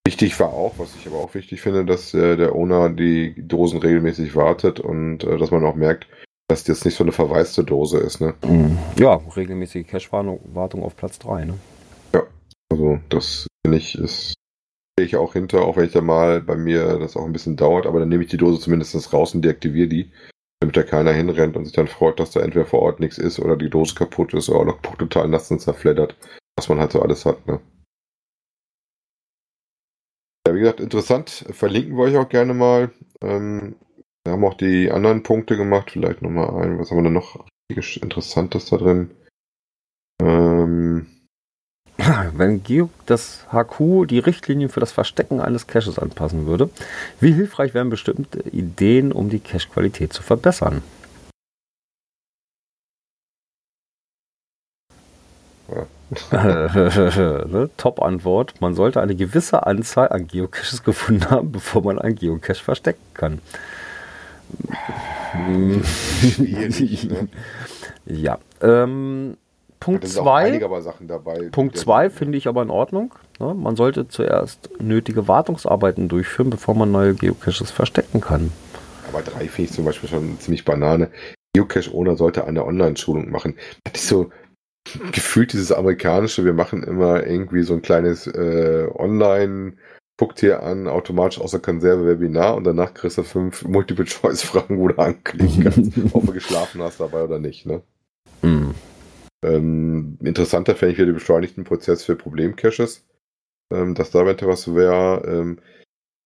Wichtig war auch, was ich aber auch wichtig finde, dass äh, der Owner die Dosen regelmäßig wartet und äh, dass man auch merkt, dass das nicht so eine verwaiste Dose ist, ne? Ja, regelmäßige Cache-Wartung auf Platz 3. Ne? Also das finde ich ist stehe ich auch hinter, auch wenn ich da mal bei mir das auch ein bisschen dauert, aber dann nehme ich die Dose zumindest raus und deaktiviere die, damit da keiner hinrennt und sich dann freut, dass da entweder vor Ort nichts ist oder die Dose kaputt ist oder noch total nass und zerfleddert, was man halt so alles hat, ne? Ja, wie gesagt, interessant. Verlinken wir euch auch gerne mal. Ähm, wir haben auch die anderen Punkte gemacht. Vielleicht nochmal ein. Was haben wir denn noch Interessantes da drin? Ähm, Wenn Geo das HQ die Richtlinien für das Verstecken eines Caches anpassen würde, wie hilfreich wären bestimmte Ideen, um die Cache-Qualität zu verbessern? ne? Top-Antwort. Man sollte eine gewisse Anzahl an Geocaches gefunden haben, bevor man einen Geocache verstecken kann. Schwierig, ne? Ja. Ähm, Punkt da sind auch 2. einige aber Sachen dabei. Punkt die- 2 finde ich aber in Ordnung. Ne? Man sollte zuerst nötige Wartungsarbeiten durchführen, bevor man neue Geocaches verstecken kann. Aber drei finde ich zum Beispiel schon ziemlich Banane. Geocache-Owner sollte eine Online-Schulung machen. Das ist so gefühlt dieses amerikanische, wir machen immer irgendwie so ein kleines äh, Online- guckt hier an, automatisch aus der Konserve Webinar und danach kriegst du fünf Multiple-Choice-Fragen, wo du anklicken kannst, ob du geschlafen hast dabei oder nicht. Ne? Hm. Ähm, interessanter fände ich wieder den beschleunigten Prozess für Problemcaches. Ähm, dass da eventuell was wäre. Ähm,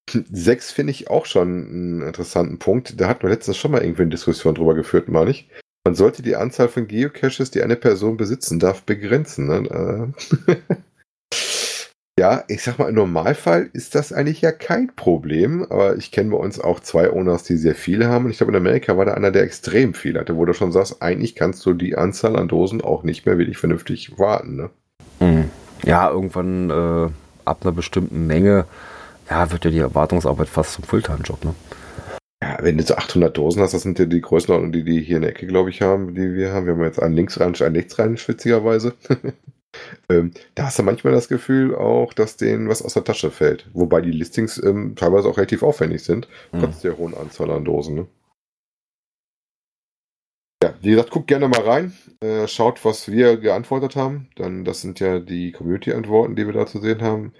sechs finde ich auch schon einen interessanten Punkt. Da hatten wir letztens schon mal irgendwie eine Diskussion drüber geführt, meine ich. Man sollte die Anzahl von Geocaches, die eine Person besitzen darf, begrenzen. Ne? Ja, ich sag mal, im Normalfall ist das eigentlich ja kein Problem, aber ich kenne bei uns auch zwei Owners, die sehr viele haben und ich glaube, in Amerika war da einer, der extrem viel hatte, wo du schon sagst, eigentlich kannst du die Anzahl an Dosen auch nicht mehr wirklich vernünftig warten. Ne? Hm. Ja, irgendwann äh, ab einer bestimmten Menge ja, wird ja die Erwartungsarbeit fast zum Fulltime-Job. Ne? Ja, wenn du so 800 Dosen hast, das sind ja die Größenordnung, die die hier in der Ecke, glaube ich, haben, die wir haben. Wir haben jetzt einen links rein, einen rechts rein, witzigerweise. ähm, da hast du manchmal das Gefühl auch, dass denen was aus der Tasche fällt. Wobei die Listings ähm, teilweise auch relativ aufwendig sind, Hm. trotz der hohen Anzahl an Dosen. Ne? Ja, wie gesagt, guckt gerne mal rein. Äh, schaut, was wir geantwortet haben. Dann, das sind ja die Community-Antworten, die wir da zu sehen haben.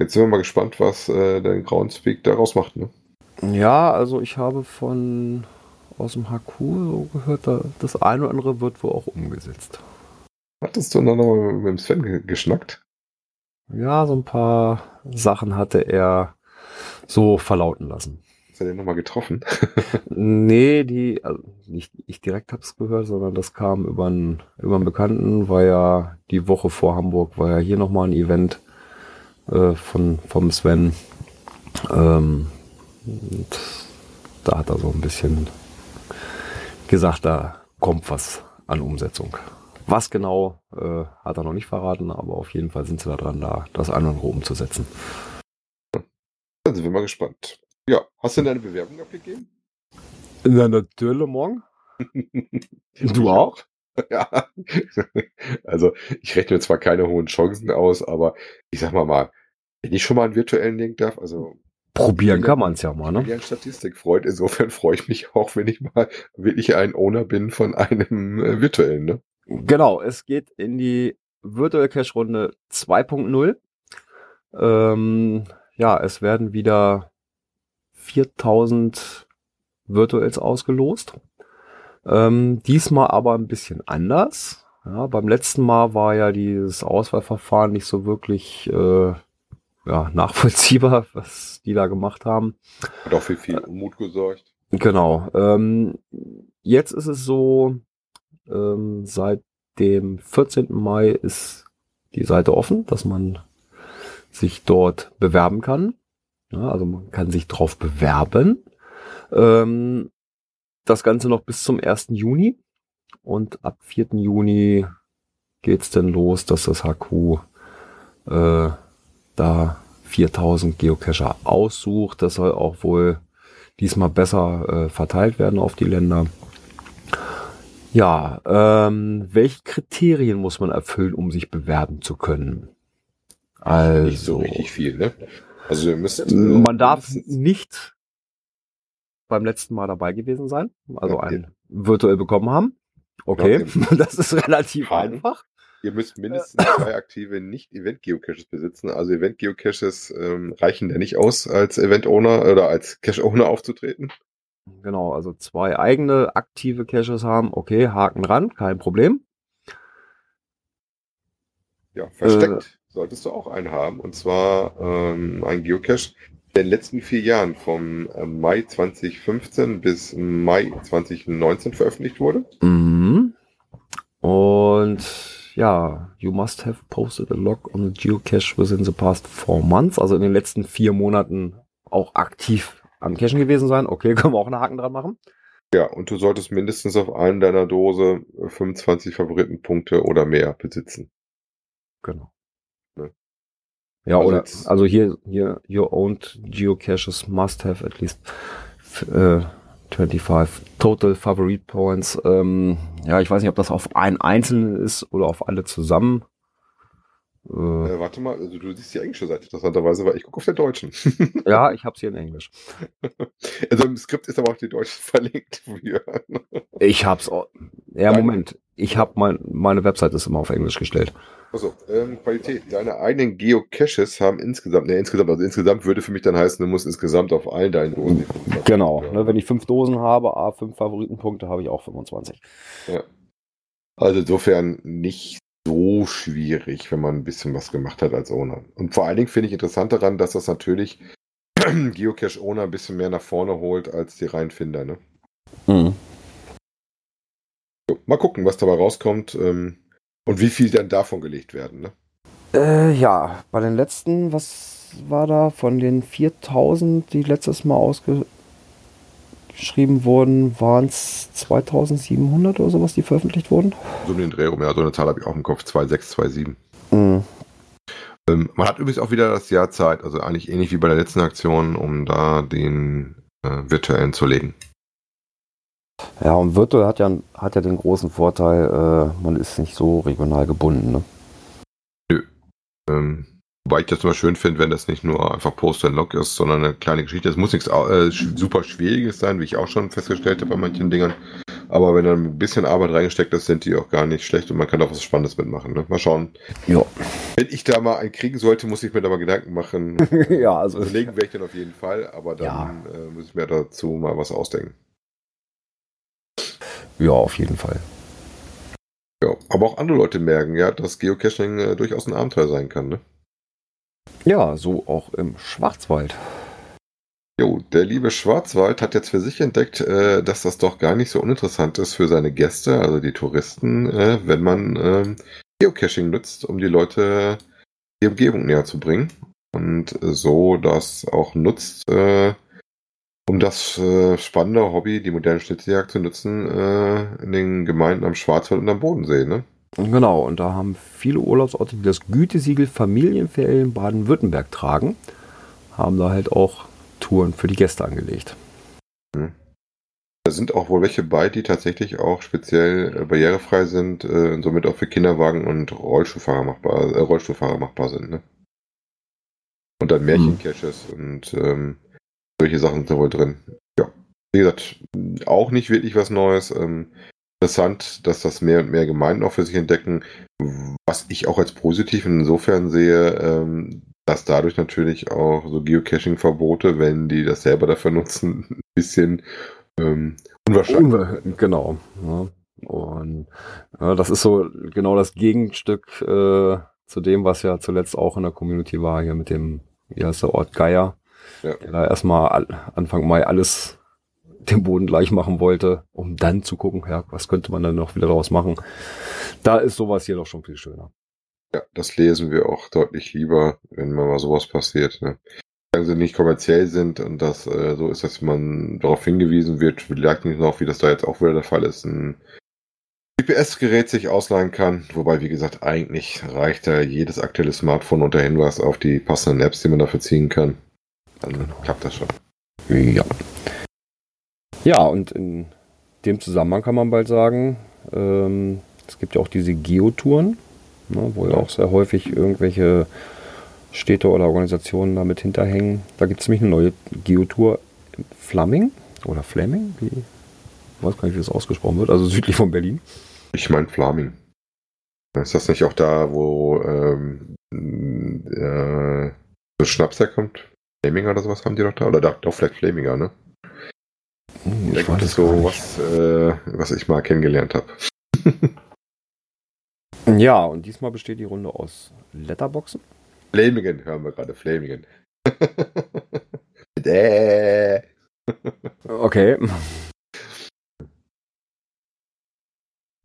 Jetzt sind wir mal gespannt, was äh, der Groundspeak daraus macht. Ne? Ja, also ich habe von aus dem HQ so gehört, da, das eine oder andere wird wohl auch umgesetzt. Hattest du dann nochmal mit dem Sven ge- geschnackt? Ja, so ein paar Sachen hatte er so verlauten lassen. Hast du den nochmal getroffen? Nee, die, also nicht ich direkt hab's gehört, sondern das kam über einen, über einen Bekannten, war ja die Woche vor Hamburg, war ja hier nochmal ein Event äh, von, vom Sven. Ähm, und da hat er so ein bisschen gesagt, da kommt was an Umsetzung. Was genau, äh, hat er noch nicht verraten, aber auf jeden Fall sind sie da dran, da das eine oder andere umzusetzen. Dann sind wir mal gespannt. Ja, hast du deine Bewerbung abgegeben? Na, natürlich, morgen. Du auch? Ja. Also, ich rechne mir zwar keine hohen Chancen aus, aber ich sag mal mal, wenn ich schon mal einen virtuellen Link darf, also Probieren kann man es ja mal, ich bin ne? ja ein Statistikfreund, insofern freue ich mich auch, wenn ich mal wirklich ein Owner bin von einem äh, virtuellen, ne? Genau, es geht in die Virtual Cache Runde 2.0. Ähm, ja, es werden wieder 4000 Virtuals ausgelost. Ähm, diesmal aber ein bisschen anders. Ja, beim letzten Mal war ja dieses Auswahlverfahren nicht so wirklich äh, ja, nachvollziehbar, was die da gemacht haben. Hat auch für viel Unmut gesorgt. Genau. Ähm, jetzt ist es so, ähm, seit dem 14. Mai ist die Seite offen, dass man sich dort bewerben kann. Ja, also man kann sich drauf bewerben. Ähm, das Ganze noch bis zum 1. Juni. Und ab 4. Juni geht's dann los, dass das HQ äh, da 4000 Geocacher aussucht. Das soll auch wohl diesmal besser äh, verteilt werden auf die Länder. Ja, ähm, welche Kriterien muss man erfüllen, um sich bewerben zu können? Also, Nicht so richtig viel, ne? Also ihr müsst. äh, man darf nicht beim letzten Mal dabei gewesen sein, also Ja, einen virtuell bekommen haben. Okay, das ist relativ Ja. einfach. Ihr müsst mindestens zwei aktive Nicht-Event-Geocaches besitzen. Also Event-Geocaches ähm, reichen ja nicht aus, als Event-Owner oder als Cache-Owner aufzutreten. Genau, also zwei eigene aktive Caches haben. Okay, Haken dran, kein Problem. Ja, versteckt solltest du auch einen haben. Und zwar ähm, ein Geocache, der in den letzten vier Jahren vom äh, Mai 2015 bis Mai 2019 veröffentlicht wurde. Mhm. Und ja, you must have posted a log on the geocache within the past four months, also in den letzten vier Monaten auch aktiv am Cachen gewesen sein. Okay, können wir auch einen Haken dran machen. Ja, und du solltest mindestens auf einen deiner Dose äh, 25 Favoritenpunkte oder mehr besitzen. Genau. Ne? Ja, Also oder also hier, hier, your owned geocaches must have at least äh, 25 total favorite points. Ähm, ja, ich weiß nicht, ob das auf einen einzelnen ist oder auf alle zusammen. Äh, Äh, warte mal, also du siehst die englische Seite interessanterweise, weil ich gucke auf der deutschen. ja, ich hab's hier in Englisch. also im Skript ist aber auch die deutsche verlinkt. Für. Ich hab's. auch- Ja, Nein. Moment. Ich hab mein, meine Website ist immer auf Englisch gestellt. Achso, ähm, Qualität. Deine eigenen Geocaches haben insgesamt, ne, insgesamt, also insgesamt würde für mich dann heißen, du musst insgesamt auf allen deinen Dosen. die 25 Genau. ja. Ne, wenn ich fünf Dosen habe, A, fünf Favoritenpunkte, habe ich auch 25. Also insofern nicht so schwierig, wenn man ein bisschen was gemacht hat als Owner. Und vor allen Dingen finde ich interessant daran, dass das natürlich Geocache-Owner ein bisschen mehr nach vorne holt als die reinen Finder. Ne? Mhm. So, mal gucken, was dabei rauskommt ähm, und wie viel dann davon gelegt werden. Ne? Äh, ja, bei den letzten, was war da von den 4000, die letztes Mal ausgeschrieben wurden, waren es 2700 oder sowas, die veröffentlicht wurden? So um den Dreh rum, ja, so eine Zahl habe ich auch im Kopf, 2627. Mhm. Ähm, man hat übrigens auch wieder das Jahr Zeit, also eigentlich ähnlich wie bei der letzten Aktion, um da den äh, virtuellen zu legen. Ja, und Virtual hat ja, hat ja den großen Vorteil, äh, man ist nicht so regional gebunden. Ne? Ähm, wobei ich das immer schön finde, wenn das nicht nur einfach Post and Log ist, sondern eine kleine Geschichte. Es muss nichts äh, super Schwieriges sein, wie ich auch schon festgestellt habe bei manchen Dingern. Aber wenn da ein bisschen Arbeit reingesteckt ist, sind die auch gar nicht schlecht und man kann auch was Spannendes mitmachen. Ne? Mal schauen. Ja. Wenn ich da mal einen kriegen sollte, muss ich mir da mal Gedanken machen. ja, also Also legen werde ich dann auf jeden Fall, aber dann äh, muss ich mir dazu mal was ausdenken. ja, auf jeden Fall. Ja, aber auch andere Leute merken ja, dass Geocaching äh, durchaus ein Abenteuer sein kann. Ne? Ja, so auch im Schwarzwald. Jo, der liebe Schwarzwald hat jetzt für sich entdeckt, äh, dass das doch gar nicht so uninteressant ist für seine Gäste, also die Touristen, äh, wenn man ähm, Geocaching nutzt, um die Leute die Umgebung näher zu bringen. Und äh, so das auch nutzt, äh, um das äh, spannende Hobby, die moderne Schnitzeljagd zu nutzen, äh, in den Gemeinden am Schwarzwald und am Bodensee. Ne? Genau, und da haben viele Urlaubsorte, die das Gütesiegel Familienferien Baden-Württemberg tragen, haben da halt auch Touren für die Gäste angelegt. Da sind auch wohl welche bei, die tatsächlich auch speziell äh, barrierefrei sind äh, und somit auch für Kinderwagen und Rollstuhlfahrer machbar, äh, Rollstuhlfahrer machbar sind. Ne? Und dann Märchencaches und ähm, solche Sachen sind da wohl drin. Ja, wie gesagt, auch nicht wirklich was Neues. Ähm, interessant, dass das mehr und mehr Gemeinden auch für sich entdecken, was ich auch als positiv insofern sehe, ähm, dass dadurch natürlich auch so Geocaching-Verbote, wenn die das selber dafür nutzen, ein bisschen ähm, unwahrscheinlich. Unver- Genau. Ja. Und ja, das ist so genau das Gegenstück äh, zu dem, was ja zuletzt auch in der Community war, hier mit dem, wie heißt der Ort Geier, Ja. der da erstmal Anfang Mai alles dem Boden gleich machen wollte, um dann zu gucken, ja, was könnte man dann noch wieder daraus machen. Da ist sowas hier doch schon viel schöner. Ja, das lesen wir auch deutlich lieber, wenn mal mal sowas passiert. Ne? Wenn sie nicht kommerziell sind und das äh, so ist, dass man darauf hingewiesen wird, vielleicht nicht noch, wie das da jetzt auch wieder der Fall ist, ein GPS-Gerät sich ausleihen kann. Wobei, wie gesagt, eigentlich reicht da jedes aktuelle Smartphone unter Hinweis auf die passenden Apps, die man dafür ziehen kann. Dann klappt das schon. Ja. Ja, und in dem Zusammenhang kann man bald sagen, ähm, es gibt ja auch diese Geotouren, ne, wo ja auch sehr häufig irgendwelche Städte oder Organisationen damit hinterhängen. Da gibt es nämlich eine neue Geotour in Flaming oder Flaming, wie ich weiß gar nicht, wie das ausgesprochen wird, also südlich von Berlin. Ich meine Flaming. Ist das nicht auch da, wo ähm, äh, Schnaps herkommt? Flaminger oder sowas haben die doch da? Oder doch, vielleicht Flaminger, ne? Hm, da gibt es so was, äh, was ich mal kennengelernt habe. ja, und diesmal besteht die Runde aus Letterboxen. Flamingen hören wir gerade, Flamingen. okay.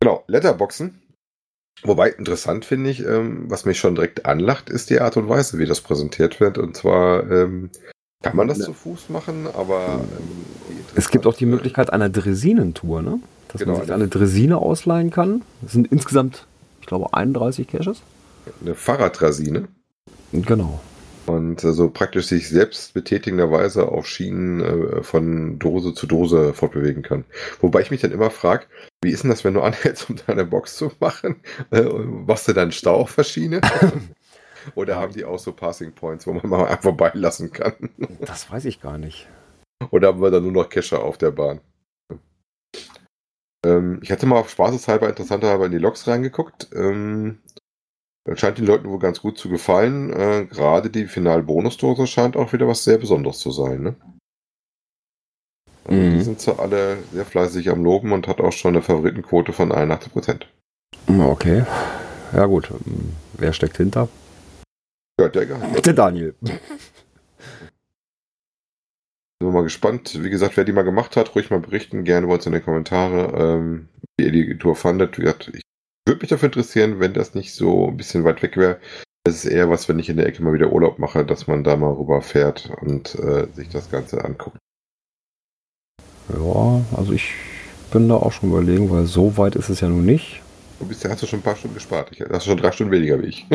Genau, Letterboxen. Wobei interessant finde ich, ähm, was mich schon direkt anlacht, ist die Art und Weise, wie das präsentiert wird. Und zwar ähm, kann man das ja. zu Fuß machen, aber ähm, es gibt auch die Möglichkeit einer Dresinentour, ne? Dass genau, man sich eine Dresine ausleihen kann. Das sind insgesamt, ich glaube, 31 Caches. Eine Fahrraddrasine. Genau. Und äh, so praktisch sich selbst betätigenderweise auf Schienen äh, von Dose zu Dose fortbewegen kann. Wobei ich mich dann immer frage, wie ist denn das, wenn du anhältst, um deine Box zu machen? Äh, machst du dann Stau auf der Schiene? Oder haben die auch so Passing Points, wo man mal einfach vorbeilassen kann? Das weiß ich gar nicht. Oder haben wir dann nur noch Kescher auf der Bahn? Ähm, ich hatte mal auf spaßeshalber interessanterweise in die Logs reingeguckt. Ähm, scheint den Leuten wohl ganz gut zu gefallen. Äh, Gerade die Final-Bonus-Dose scheint auch wieder was sehr Besonderes zu sein. Ne? Mhm. Die sind zwar alle sehr fleißig am Loben und hat auch schon eine Favoritenquote von 81%. Okay. Ja gut. Wer steckt hinter? Ja, der, der Daniel. Sind wir mal gespannt. Wie gesagt, wer die mal gemacht hat, ruhig mal berichten. Gerne bei uns in den Kommentaren, ähm, wie ihr die Tour fandet. Ich würde mich dafür interessieren, wenn das nicht so ein bisschen weit weg wäre. Es ist eher was, wenn ich in der Ecke mal wieder Urlaub mache, dass man da mal rüber fährt und äh, sich das Ganze anguckt. Ja, also ich bin da auch schon überlegen, weil so weit ist es ja nun nicht. Du bist hast du schon ein paar Stunden gespart. Ich, hast du schon drei Stunden weniger wie ich.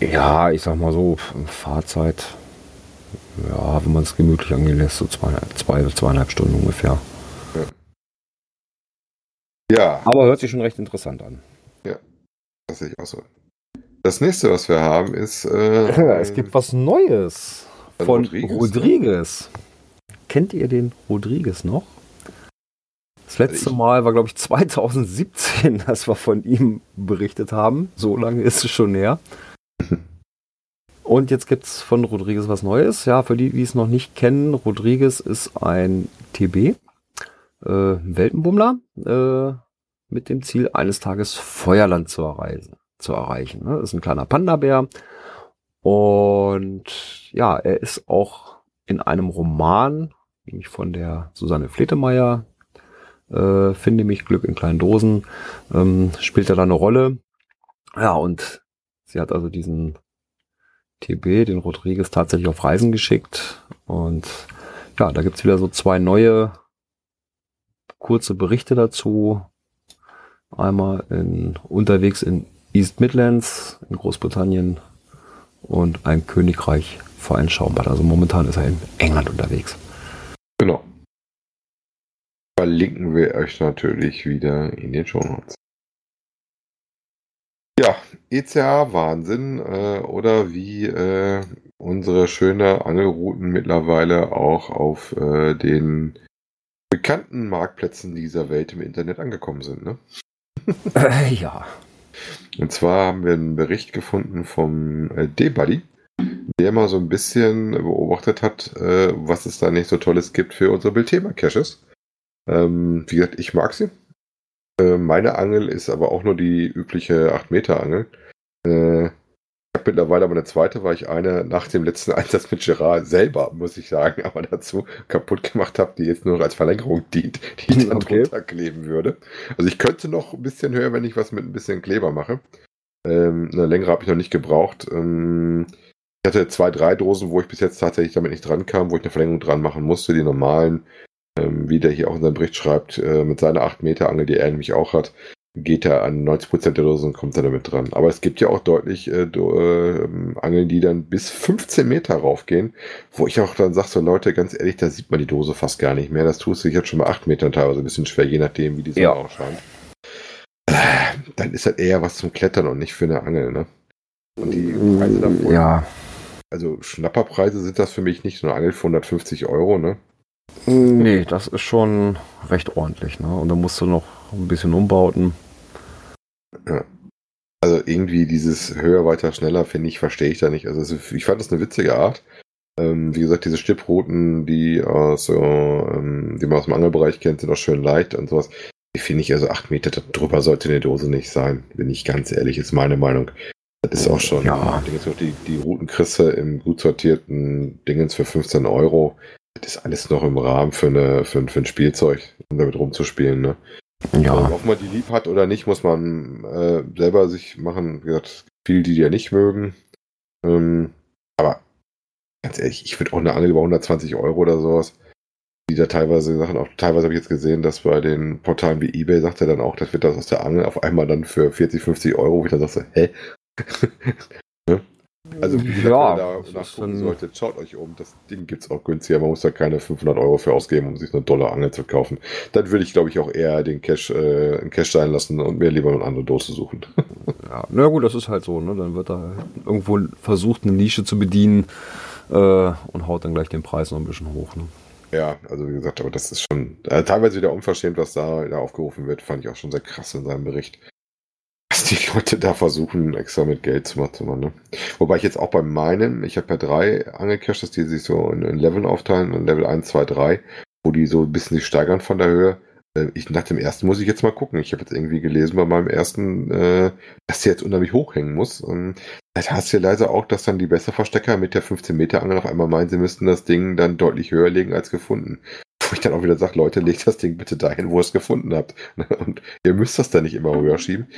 ja, ich sag mal so, Fahrzeit ja, wenn man es gemütlich angehen lässt, so zwei, zwei, zweieinhalb Stunden ungefähr. Ja. ja. Aber hört sich schon recht interessant an. Ja, das sehe ich auch so. Das nächste, was wir haben, ist. Äh, ja, es gibt was Neues von Rodriguez. Rodriguez. Kennt ihr den Rodriguez noch? Das letzte ich, Mal war, glaube ich, 2017, dass wir von ihm berichtet haben. So lange ist es schon her. Und jetzt gibt es von Rodriguez was Neues. Ja, für die, die es noch nicht kennen, Rodriguez ist ein TB, äh, Weltenbummler, äh, mit dem Ziel, eines Tages Feuerland zu, erreisen, zu erreichen. Ne? Ist ein kleiner Panda-Bär. Und ja, er ist auch in einem Roman, nämlich von der Susanne Fletemeyer, äh, Finde mich Glück in kleinen Dosen, ähm, spielt er da eine Rolle. Ja, und sie hat also diesen TB, den Rodriguez, tatsächlich auf Reisen geschickt. Und ja, da gibt's wieder so zwei neue kurze Berichte dazu. Einmal in, unterwegs in East Midlands in Großbritannien und ein Königreich vor ein Schaumbad. Also momentan ist er in England unterwegs. Genau. Verlinken wir euch natürlich wieder in den Show Notes. Ja, ECA-Wahnsinn äh, oder wie äh, unsere schöne Angelrouten mittlerweile auch auf äh, den bekannten Marktplätzen dieser Welt im Internet angekommen sind. Ne? Ja. Und zwar haben wir einen Bericht gefunden vom äh, D-Buddy, der mal so ein bisschen beobachtet hat, äh, was es da nicht so Tolles gibt für unsere Bildthema-Caches. Ähm, wie gesagt, ich mag sie. Äh, meine Angel ist aber auch nur die übliche 8-Meter-Angel. Äh, ich habe mittlerweile aber eine zweite, weil ich eine nach dem letzten Einsatz mit Gerard selber, muss ich sagen, aber dazu kaputt gemacht habe, die jetzt nur noch als Verlängerung dient, die ich dann okay. drunter kleben würde. Also ich könnte noch ein bisschen höher, wenn ich was mit ein bisschen Kleber mache. Ähm, eine längere habe ich noch nicht gebraucht. Ähm, ich hatte zwei, drei Dosen, wo ich bis jetzt tatsächlich damit nicht dran kam, wo ich eine Verlängerung dran machen musste. Die normalen ähm, wie der hier auch in seinem Bericht schreibt, äh, mit seiner 8 Meter Angel, die er nämlich auch hat, geht er an 90% der Dosen und kommt er damit dran. Aber es gibt ja auch deutlich äh, do, äh, Angeln, die dann bis 15 Meter raufgehen, wo ich auch dann sage, so Leute, ganz ehrlich, da sieht man die Dose fast gar nicht mehr. Das tust du jetzt schon mal 8 Metern teilweise ein bisschen schwer, je nachdem, wie die Sonne Ja. auch scheint. Äh, Dann ist das eher was zum Klettern und nicht für eine Angel, ne? Und die Preise davor, Ja. also Schnapperpreise sind das für mich nicht. So eine Angel für 150 Euro, ne? Nee, das ist schon recht ordentlich, ne? Und da musst du noch ein bisschen umbauten. Also irgendwie dieses höher, weiter, schneller, finde ich, verstehe ich da nicht. Also ich fand das eine witzige Art. Ähm, wie gesagt, diese Stipprouten, die aus, so, ähm, die man aus dem Angelbereich kennt, sind auch schön leicht und sowas. Die finde ich, also acht Meter drüber sollte eine Dose nicht sein, bin ich ganz ehrlich, ist meine Meinung. Das ist auch schon, Ja. die, die Routen kriegst im gut sortierten Dingens für 15 Euro. Das ist alles noch im Rahmen für, eine, für, ein- für ein Spielzeug, um damit rumzuspielen, ne? Also, Ja. ob man die lieb hat oder nicht, muss man äh, selber sich machen. Wie gesagt, viele, die ja nicht mögen. Ähm, aber ganz ehrlich, ich würde auch eine Angel über 120 Euro oder sowas, die da teilweise Sachen, auch teilweise habe ich jetzt gesehen, dass bei den Portalen wie Ebay sagt er dann auch, das wird das aus der Angel auf einmal dann für 40, 50 Euro, wo ich dann sage, so, hä? ne? Also, wie gesagt, Ja, da nachgucken solltet, schaut euch um. Das Ding gibt's auch günstiger. Man muss da keine 500 Euro für ausgeben, um sich eine dolle Angel zu kaufen. Dann würde ich, glaube ich, auch eher den Cash, äh, einen Cash sein lassen und mir lieber eine andere Dose suchen. Ja, na gut, das ist halt so, ne? Dann wird da irgendwo versucht, eine Nische zu bedienen äh, und haut dann gleich den Preis noch ein bisschen hoch. Ne? ja, also wie gesagt, aber das ist schon äh, teilweise wieder unverschämt, was da, da aufgerufen wird. Fand ich auch schon sehr krass in seinem Bericht. Was die Leute da versuchen, extra mit Geld zu machen. Ne? Wobei ich jetzt auch bei meinen, ich habe ja drei Angelcaches, die sich so in, in Leveln aufteilen, in Level 1, 2, 3, wo die so ein bisschen sich steigern von der Höhe. Äh, Ich, nach dem ersten muss ich jetzt mal gucken. Ich habe jetzt irgendwie gelesen bei meinem ersten, äh, dass der jetzt unheimlich hochhängen muss. Und das heißt ja leider auch, dass dann die Besserverstecker mit der 15 Meter Angel auf einmal meinen, sie müssten das Ding dann deutlich höher legen als gefunden. Wo ich dann auch wieder sage, Leute, legt das Ding bitte dahin, wo ihr es gefunden habt. Und ihr müsst das dann nicht immer höher schieben.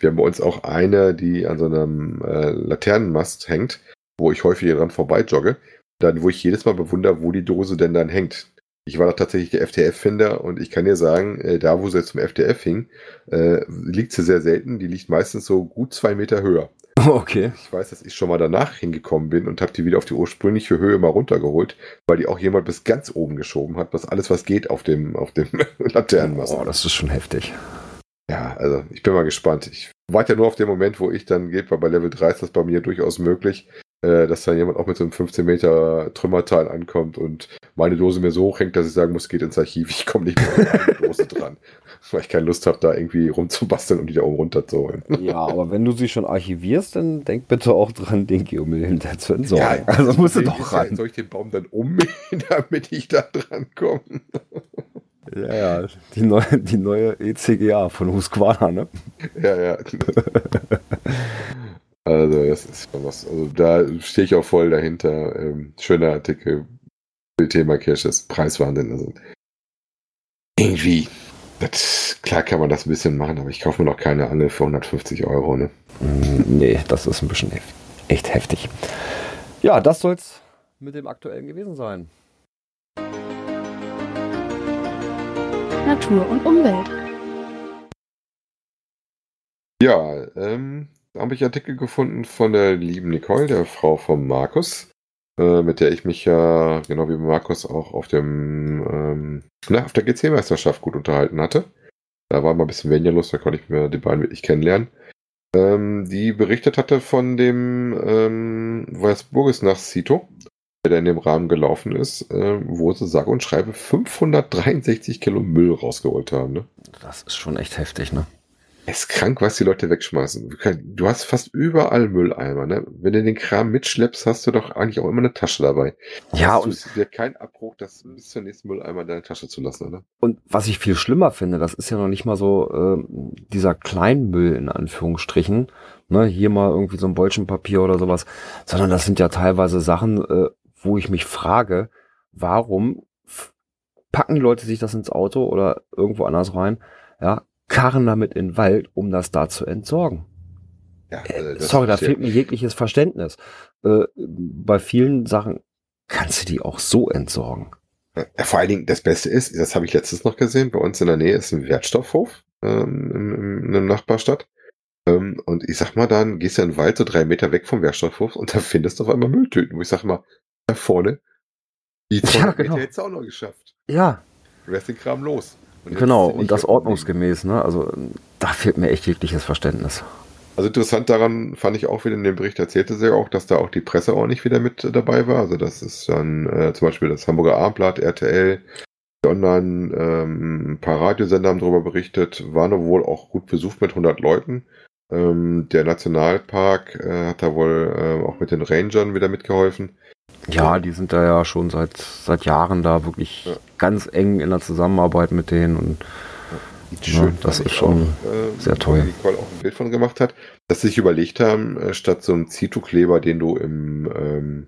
Wir haben bei uns auch eine, die an so einem äh, Laternenmast hängt, wo ich häufig dran vorbei jogge. Dann, wo ich jedes Mal bewundere, wo die Dose denn dann hängt. Ich war doch tatsächlich der FTF-Finder und ich kann dir sagen, äh, da wo sie zum FTF hing, äh, liegt sie sehr selten. Die liegt meistens so gut zwei Meter höher. Okay. Ich weiß, dass ich schon mal danach hingekommen bin und habe die wieder auf die ursprüngliche Höhe mal runtergeholt, weil die auch jemand bis ganz oben geschoben hat, was alles was geht auf dem auf dem Laternenmast. Oh, das ist schon heftig. Ja, also ich bin mal gespannt. Ich warte ja nur auf den Moment, wo ich dann geht, weil bei Level 3 ist das bei mir durchaus möglich, äh, dass dann jemand auch mit so einem 15 Meter Trümmerteil ankommt und meine Dose mir so hochhängt, dass ich sagen muss, geht ins Archiv, ich komme nicht mehr an die Dose dran, weil ich keine Lust habe, da irgendwie rumzubasteln und die da oben runterzuholen. Ja, aber wenn du sie schon archivierst, dann denk bitte auch dran, den Geomüll hinter zu entsorgen. Ja, also musst du doch ran. Soll ich den Baum dann ummähen, damit ich da dran komme? Ja, ja, die neue, die neue ECGA von Husqvarna, ne? Ja, ja. Also, das ist schon was. Also, da stehe ich auch voll dahinter. Ähm, schöner Artikel. Thema Caches, Preiswahnsinn. Also, irgendwie, das, klar kann man das ein bisschen machen, aber ich kaufe mir noch keine Angel für 150 Euro, ne? Mm, Nee, das ist ein bisschen hef echt heftig. Ja, das soll's mit dem aktuellen gewesen sein. Natur und Umwelt. Ja, ähm, habe ich Artikel gefunden von der lieben Nicole, der Frau von Markus, äh, mit der ich mich ja, genau wie Markus, auch auf dem, ähm, na, auf der GC-Meisterschaft gut unterhalten hatte. Da war mal ein bisschen weniger los, da konnte ich mir die beiden wirklich kennenlernen. Ähm, die berichtet hatte von dem ähm, Weißburges nach Sito, der in dem Rahmen gelaufen ist, äh, wo sie sage und schreibe 563 Kilo Müll rausgeholt haben. Ne? Das ist schon echt heftig, ne? Es ist krank, was die Leute wegschmeißen. Du hast fast überall Mülleimer, ne? Wenn du den Kram mitschleppst, hast du doch eigentlich auch immer eine Tasche dabei. Ja, Hast und, es dir kein Abbruch, das bis zum nächsten Mülleimer in deine Tasche zu lassen, oder? und was ich viel schlimmer finde, das ist ja noch nicht mal so äh, dieser Kleinmüll in Anführungsstrichen, ne, hier mal irgendwie so ein Bolschenpapier oder sowas, sondern das sind ja teilweise Sachen, äh, wo ich mich frage, warum packen die Leute sich das ins Auto oder irgendwo anders rein, ja, karren damit in den Wald, um das da zu entsorgen. Ja, Äh, also sorry, da fehlt mir jegliches Verständnis. Äh, bei vielen Sachen kannst du die auch so entsorgen. Ja, vor allen Dingen, das Beste ist, das habe ich letztens noch gesehen, bei uns in der Nähe ist ein Wertstoffhof. ähm, im, in einer Nachbarstadt. Ähm, und ich sag mal, dann gehst du in den Wald so drei Meter weg vom Werkstoffhof und da findest du auf einmal Mülltüten, wo ich sag mal, da vorne, die 200 Ja, genau. Hättest du auch noch geschafft. Ja, Du wärst den Kram los. Und genau. Und das ordnungsgemäß, ne? Also da fehlt mir echt jegliches Verständnis. Also interessant daran fand ich auch wieder in dem Bericht erzählte sie auch, dass da auch die Presse auch nicht wieder mit dabei war. Also das ist dann äh, zum Beispiel das Hamburger Abendblatt, RTL, die online ähm, ein paar Radiosender haben darüber berichtet, war nur wohl auch gut besucht mit 100 Leuten. Ähm, der Nationalpark äh, hat da wohl äh, auch mit den Rangern wieder mitgeholfen. Ja, die sind da ja schon seit, seit Jahren da wirklich Ja. ganz eng in der Zusammenarbeit mit denen und Ja, das ist schon äh, sehr wo toll. Nicole auch ein Bild von gemacht hat, dass sie sich überlegt haben, äh, statt so einem Zito-Kleber, den du im, ähm,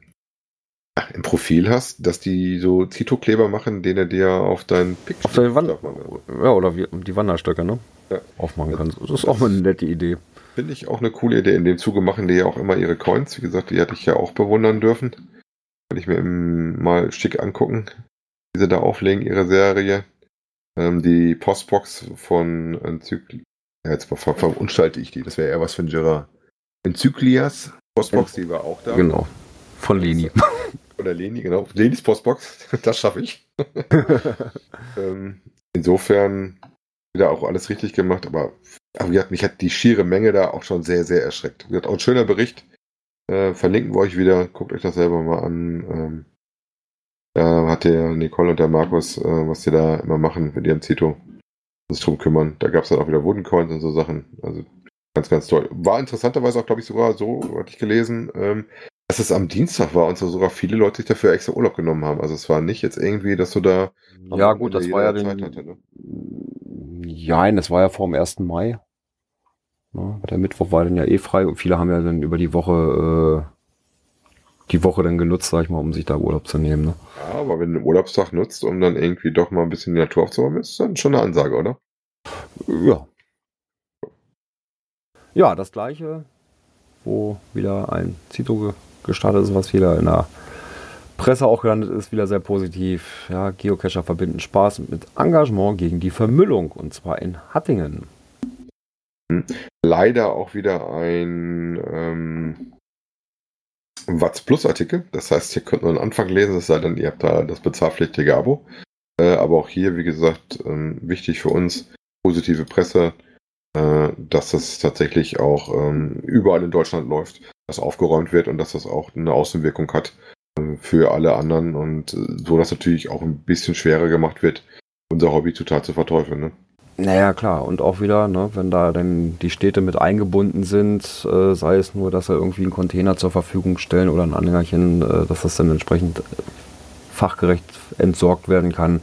ja, im Profil hast, dass die so Zito-Kleber machen, den er dir auf dein Picture auf der Wand, ja, oder wie, die Wanderstöcke, ne? Ja. Aufmachen kannst. Das ist auch mal eine nette Idee. Finde ich auch eine coole Idee. In dem Zuge machen die ja auch immer ihre Coins. Wie gesagt, die hatte ich ja auch bewundern dürfen. Kann ich mir mal schick angucken, wie sie da auflegen, ihre Serie. Ähm, die Postbox von Enzykli ja, jetzt ver- ver- verunschalte ich die. Das wäre eher was für ein Gerard. Enzyklias Postbox, die war auch da. Genau. Von Leni. Oder Leni, genau. Lenis Postbox, das schaffe ich. ähm, insofern wieder auch alles richtig gemacht, aber, aber gesagt, mich hat die schiere Menge da auch schon sehr, sehr erschreckt. Gesagt, auch ein schöner Bericht. Äh, verlinken wir euch wieder. Guckt euch das selber mal an. Ähm, da hat der Nicole und der Markus, äh, was die da immer machen mit ihrem Zito, sich drum kümmern. Da gab es dann auch wieder Wooden Coins und so Sachen. Also ganz, ganz toll. War interessanterweise auch, glaube ich, sogar so, hatte ich gelesen, ähm, dass es am Dienstag war und so sogar viele Leute sich dafür extra Urlaub genommen haben. Also es war nicht jetzt irgendwie, dass du da ja, gut, das war ja den. Hatte, ne? Ja, das war ja vor dem 1. Mai. Ne, der Mittwoch war dann ja eh frei und viele haben ja dann über die Woche äh, die Woche dann genutzt, sag ich mal, um sich da Urlaub zu nehmen. Ne? Ja, aber wenn du den Urlaubstag nutzt, um dann irgendwie doch mal ein bisschen die Natur aufzuräumen, ist dann schon eine Ansage, oder? Ja. Ja, das gleiche, wo wieder ein Zito ge- gestartet ist, was wieder in der Presse auch gelandet ist, wieder sehr positiv. Ja, Geocacher verbinden Spaß mit Engagement gegen die Vermüllung und zwar in Hattingen. Leider auch wieder ein ähm, Watts Plus Artikel. Das heißt, ihr könnt nur den Anfang lesen, es sei denn, ihr habt da das bezahlpflichtige Abo. Äh, aber auch hier, wie gesagt, ähm, wichtig für uns, positive Presse, äh, dass das tatsächlich auch ähm, überall in Deutschland läuft, dass aufgeräumt wird und dass das auch eine Außenwirkung hat äh, für alle anderen und äh, so, dass natürlich auch ein bisschen schwerer gemacht wird, unser Hobby total zu verteufeln. Ne? Naja, klar. Und auch wieder, ne, wenn da dann die Städte mit eingebunden sind, äh, sei es nur, dass sie irgendwie einen Container zur Verfügung stellen oder ein Anhängerchen, äh, dass das dann entsprechend äh, fachgerecht entsorgt werden kann.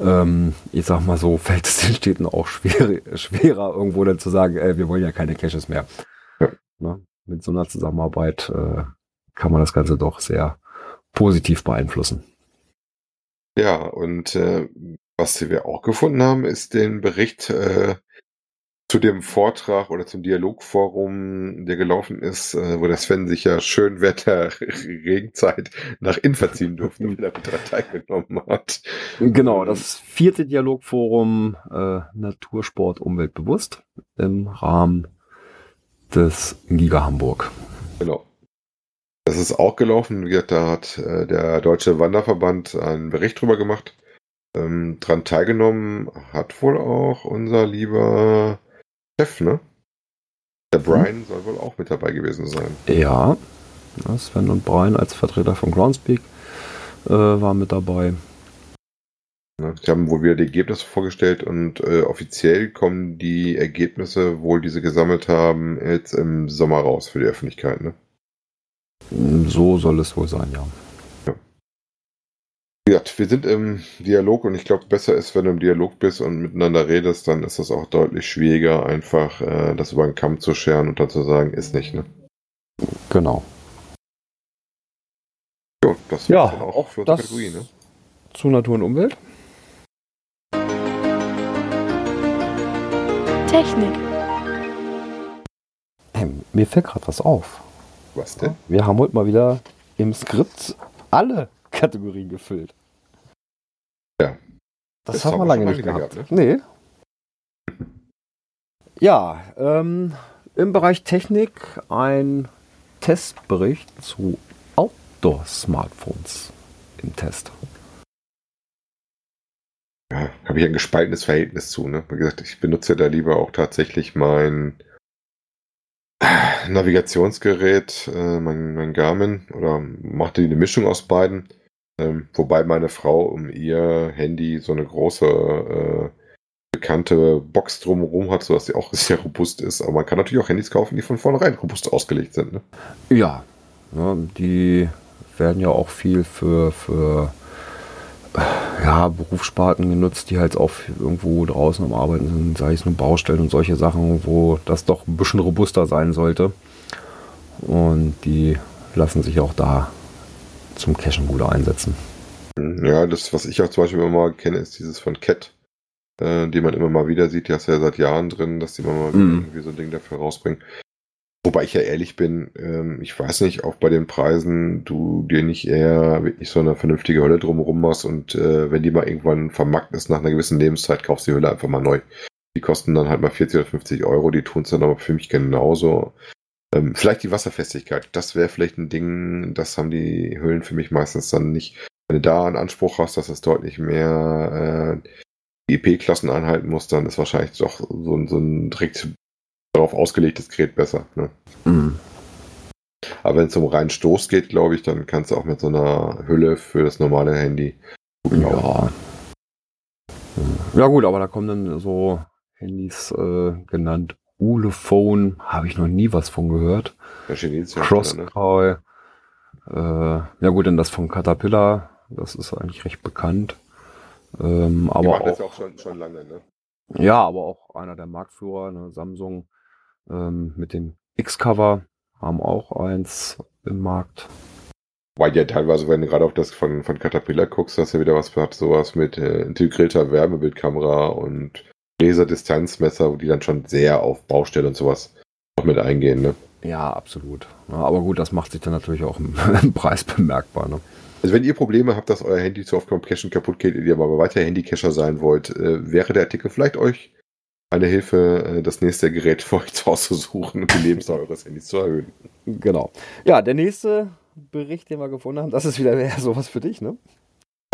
Ähm, ich sag mal so, fällt es den Städten auch schwer, schwerer, irgendwo dann zu sagen, äh, wir wollen ja keine Caches mehr. Ja. Ne? Mit so einer Zusammenarbeit äh, kann man das Ganze doch sehr positiv beeinflussen. Ja, und äh, was wir auch gefunden haben, ist den Bericht äh, zu dem Vortrag oder zum Dialogforum, der gelaufen ist, äh, wo der Sven sich ja schön Wetter Regenzeit nach innen verziehen durfte, weil er daran teilgenommen hat. Genau, das vierte Dialogforum äh, Natursport Umwelt bewusst im Rahmen des Giga Hamburg. Genau. Das ist auch gelaufen. Wie gesagt, Da hat äh, der Deutsche Wanderverband einen Bericht drüber gemacht. Ähm, dran teilgenommen hat wohl auch unser lieber Chef, ne? Der Brian soll wohl auch mit dabei gewesen sein. Ja, Sven und Brian als Vertreter von Groundspeak äh, waren mit dabei. Ne? Sie haben wohl wieder die Ergebnisse vorgestellt und äh, offiziell kommen die Ergebnisse, wohl die sie gesammelt haben, jetzt im Sommer raus für die Öffentlichkeit. Ne? So soll es wohl sein, ja. Gesagt, wir sind im Dialog und ich glaube, besser ist, wenn du im Dialog bist und miteinander redest, dann ist das auch deutlich schwieriger, einfach äh, das über den Kamm zu scheren und dann zu sagen, ist nicht. Ne? Genau. Jo, das Ja, auch auch für unsere das Kategorie. Ne? zu Natur und Umwelt. Technik. Hey, mir fällt gerade was auf. Was denn? Wir haben heute mal wieder im Skript alle Kategorien gefüllt. Das, Das haben wir lange nicht gehabt. gehabt, Nee. Ja, ähm, im Bereich Technik ein Testbericht zu Outdoor-Smartphones im Test. Ja, habe ich ein gespaltenes Verhältnis zu. Ne? Wie gesagt, ich benutze da lieber auch tatsächlich mein Navigationsgerät, äh, mein, mein Garmin oder machte eine Mischung aus beiden. Ähm, wobei meine Frau um ihr Handy so eine große äh, bekannte Box drumherum hat, sodass sie auch sehr robust ist. Aber man kann natürlich auch Handys kaufen, die von vornherein robust ausgelegt sind. Ne? Ja, ja, die werden ja auch viel für, für ja, Berufssparten genutzt, die halt auch irgendwo draußen am Arbeiten sind, sei es nur Baustellen und solche Sachen, wo das doch ein bisschen robuster sein sollte. Und die lassen sich auch da zum Cachen gut einsetzen. Ja, das, was ich auch zum Beispiel immer mal kenne, ist dieses von Cat, äh, die man immer mal wieder sieht. Die hast du ja seit Jahren drin, dass die immer mal Mhm. irgendwie so ein Ding dafür rausbringen. Wobei ich ja ehrlich bin, ähm, ich weiß nicht, auch bei den Preisen du dir nicht eher wirklich so eine vernünftige Hülle drumherum machst und äh, wenn die mal irgendwann vermarkt ist nach einer gewissen Lebenszeit, kaufst du die Hülle einfach mal neu. Die kosten dann halt mal 40 oder 50 Euro, die tun es dann aber für mich genauso. Ähm, vielleicht die Wasserfestigkeit, das wäre vielleicht ein Ding, das haben die Hüllen für mich meistens dann nicht. Wenn du da einen Anspruch hast, dass es deutlich mehr äh, EP-Klassen einhalten muss, dann ist wahrscheinlich doch so, ein- so ein direkt darauf ausgelegtes Gerät besser. Ne? Mhm. Aber wenn es um reinen Stoß geht, glaube ich, dann kannst du auch mit so einer Hülle für das normale Handy gut laufen. Ja. Ja gut, aber da kommen dann so Handys äh, genannt. Ulephone, habe ich noch nie was von gehört. Chinesische Hersteller, ne? Crosscall. Äh, ja gut, denn das von Caterpillar, das ist eigentlich recht bekannt. Ähm, aber auch, das ja auch schon, schon lange, ne? ja, aber auch einer der Marktführer, ne, Samsung ähm, mit dem X-Cover haben auch eins im Markt. Weil ja teilweise, wenn du gerade auf das von, von Caterpillar guckst, du ja wieder was hat, sowas mit äh, integrierter Wärmebildkamera und Laserdistanzmesser, wo die dann schon sehr auf Baustelle und sowas noch mit eingehen, ne? Ja, absolut. Ja, aber gut, das macht sich dann natürlich auch im, im Preis bemerkbar. Ne? Also wenn ihr Probleme habt, dass euer Handy zu oft beim Cachen kaputt geht, ihr aber weiter Handycacher sein wollt, äh, wäre der Artikel vielleicht euch eine Hilfe, äh, das nächste Gerät für euch zu Hause zu suchen und die Lebensdauer eures Handys zu erhöhen. Genau. Ja, der nächste Bericht, den wir gefunden haben, das ist wieder eher sowas für dich, ne?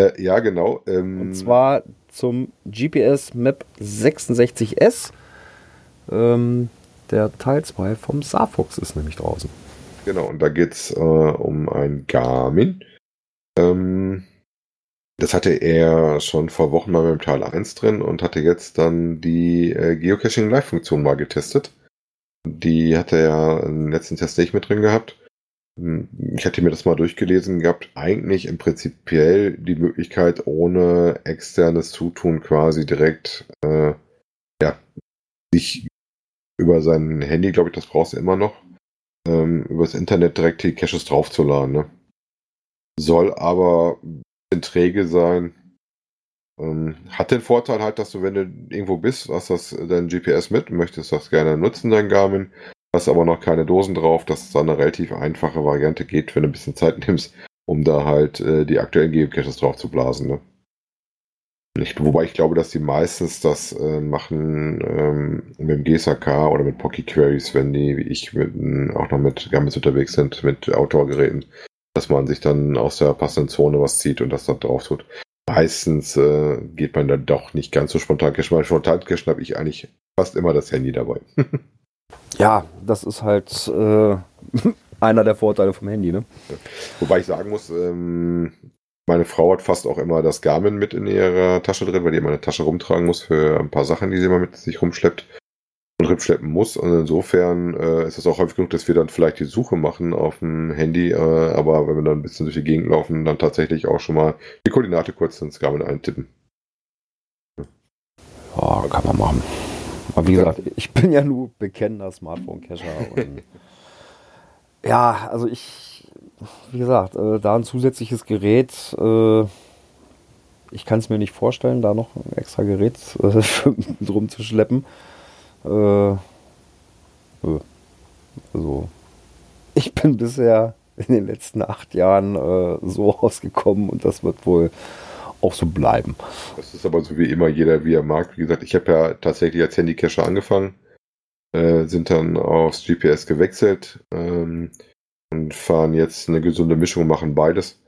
Äh, ja, genau. Ähm, Und zwar zum GPS Map 66S. Ähm, der Teil 2 vom Saarfuchs ist nämlich draußen. Genau, und da geht's äh, um ein Garmin. Ähm, das hatte er schon vor Wochen mal beim Teil 1 drin und hatte jetzt dann die äh, Geocaching Live-Funktion mal getestet. Die hatte er im letzten Test nicht mit drin gehabt. Hm, Ich hatte mir das mal durchgelesen gehabt. Eigentlich im Prinzipiell die Möglichkeit, ohne externes Zutun quasi direkt äh, ja, sich über sein Handy, glaube ich, das brauchst du immer noch, ähm, übers Internet direkt die Caches draufzuladen. Ne? Soll aber bisschen träge sein. Ähm, hat den Vorteil halt, dass du, wenn du irgendwo bist, hast das dein GPS mit möchtest das gerne nutzen, dein Garmin, hast aber noch keine Dosen drauf, dass es eine relativ einfache Variante geht, wenn du ein bisschen Zeit nimmst, um da halt äh, die aktuellen Geocaches drauf zu blasen. Ne? Nicht, wobei ich glaube, dass die meistens das äh, machen ähm, mit dem GSAK oder mit Pocky Queries, wenn die, wie ich, mit, auch noch mit Garmins unterwegs sind, mit Outdoor-Geräten, dass man sich dann aus der passenden Zone was zieht und das dann drauf tut. Meistens äh, geht man dann doch nicht ganz so spontan cashen. Weil spontan cashen habe ich eigentlich fast immer das Handy dabei. Ja, das ist halt äh, einer der Vorteile vom Handy, ne? Wobei ich sagen muss, ähm, meine Frau hat fast auch immer das Garmin mit in ihrer Tasche drin, weil die immer eine Tasche rumtragen muss für ein paar Sachen, die sie immer mit sich rumschleppt und rumschleppen muss. Und insofern äh, ist es auch häufig genug, dass wir dann vielleicht die Suche machen auf dem Handy, äh, aber wenn wir dann ein bisschen durch die Gegend laufen, dann tatsächlich auch schon mal die Koordinate kurz ins Garmin eintippen. Ja, kann man machen. Aber wie gesagt, ich bin ja nur bekennender Smartphone-Cacher. ja, also ich, wie gesagt, äh, da ein zusätzliches Gerät, äh, ich kann es mir nicht vorstellen, da noch ein extra Gerät äh, drum zu schleppen. Äh, nö. also, ich bin bisher in den letzten acht Jahren äh, so ausgekommen und das wird wohl auch so bleiben. Das ist aber so wie immer jeder, wie er mag. Wie gesagt, ich habe ja tatsächlich als Handycacher angefangen. äh, sind dann aufs GPS gewechselt ähm, und fahren jetzt eine gesunde Mischung, machen beides.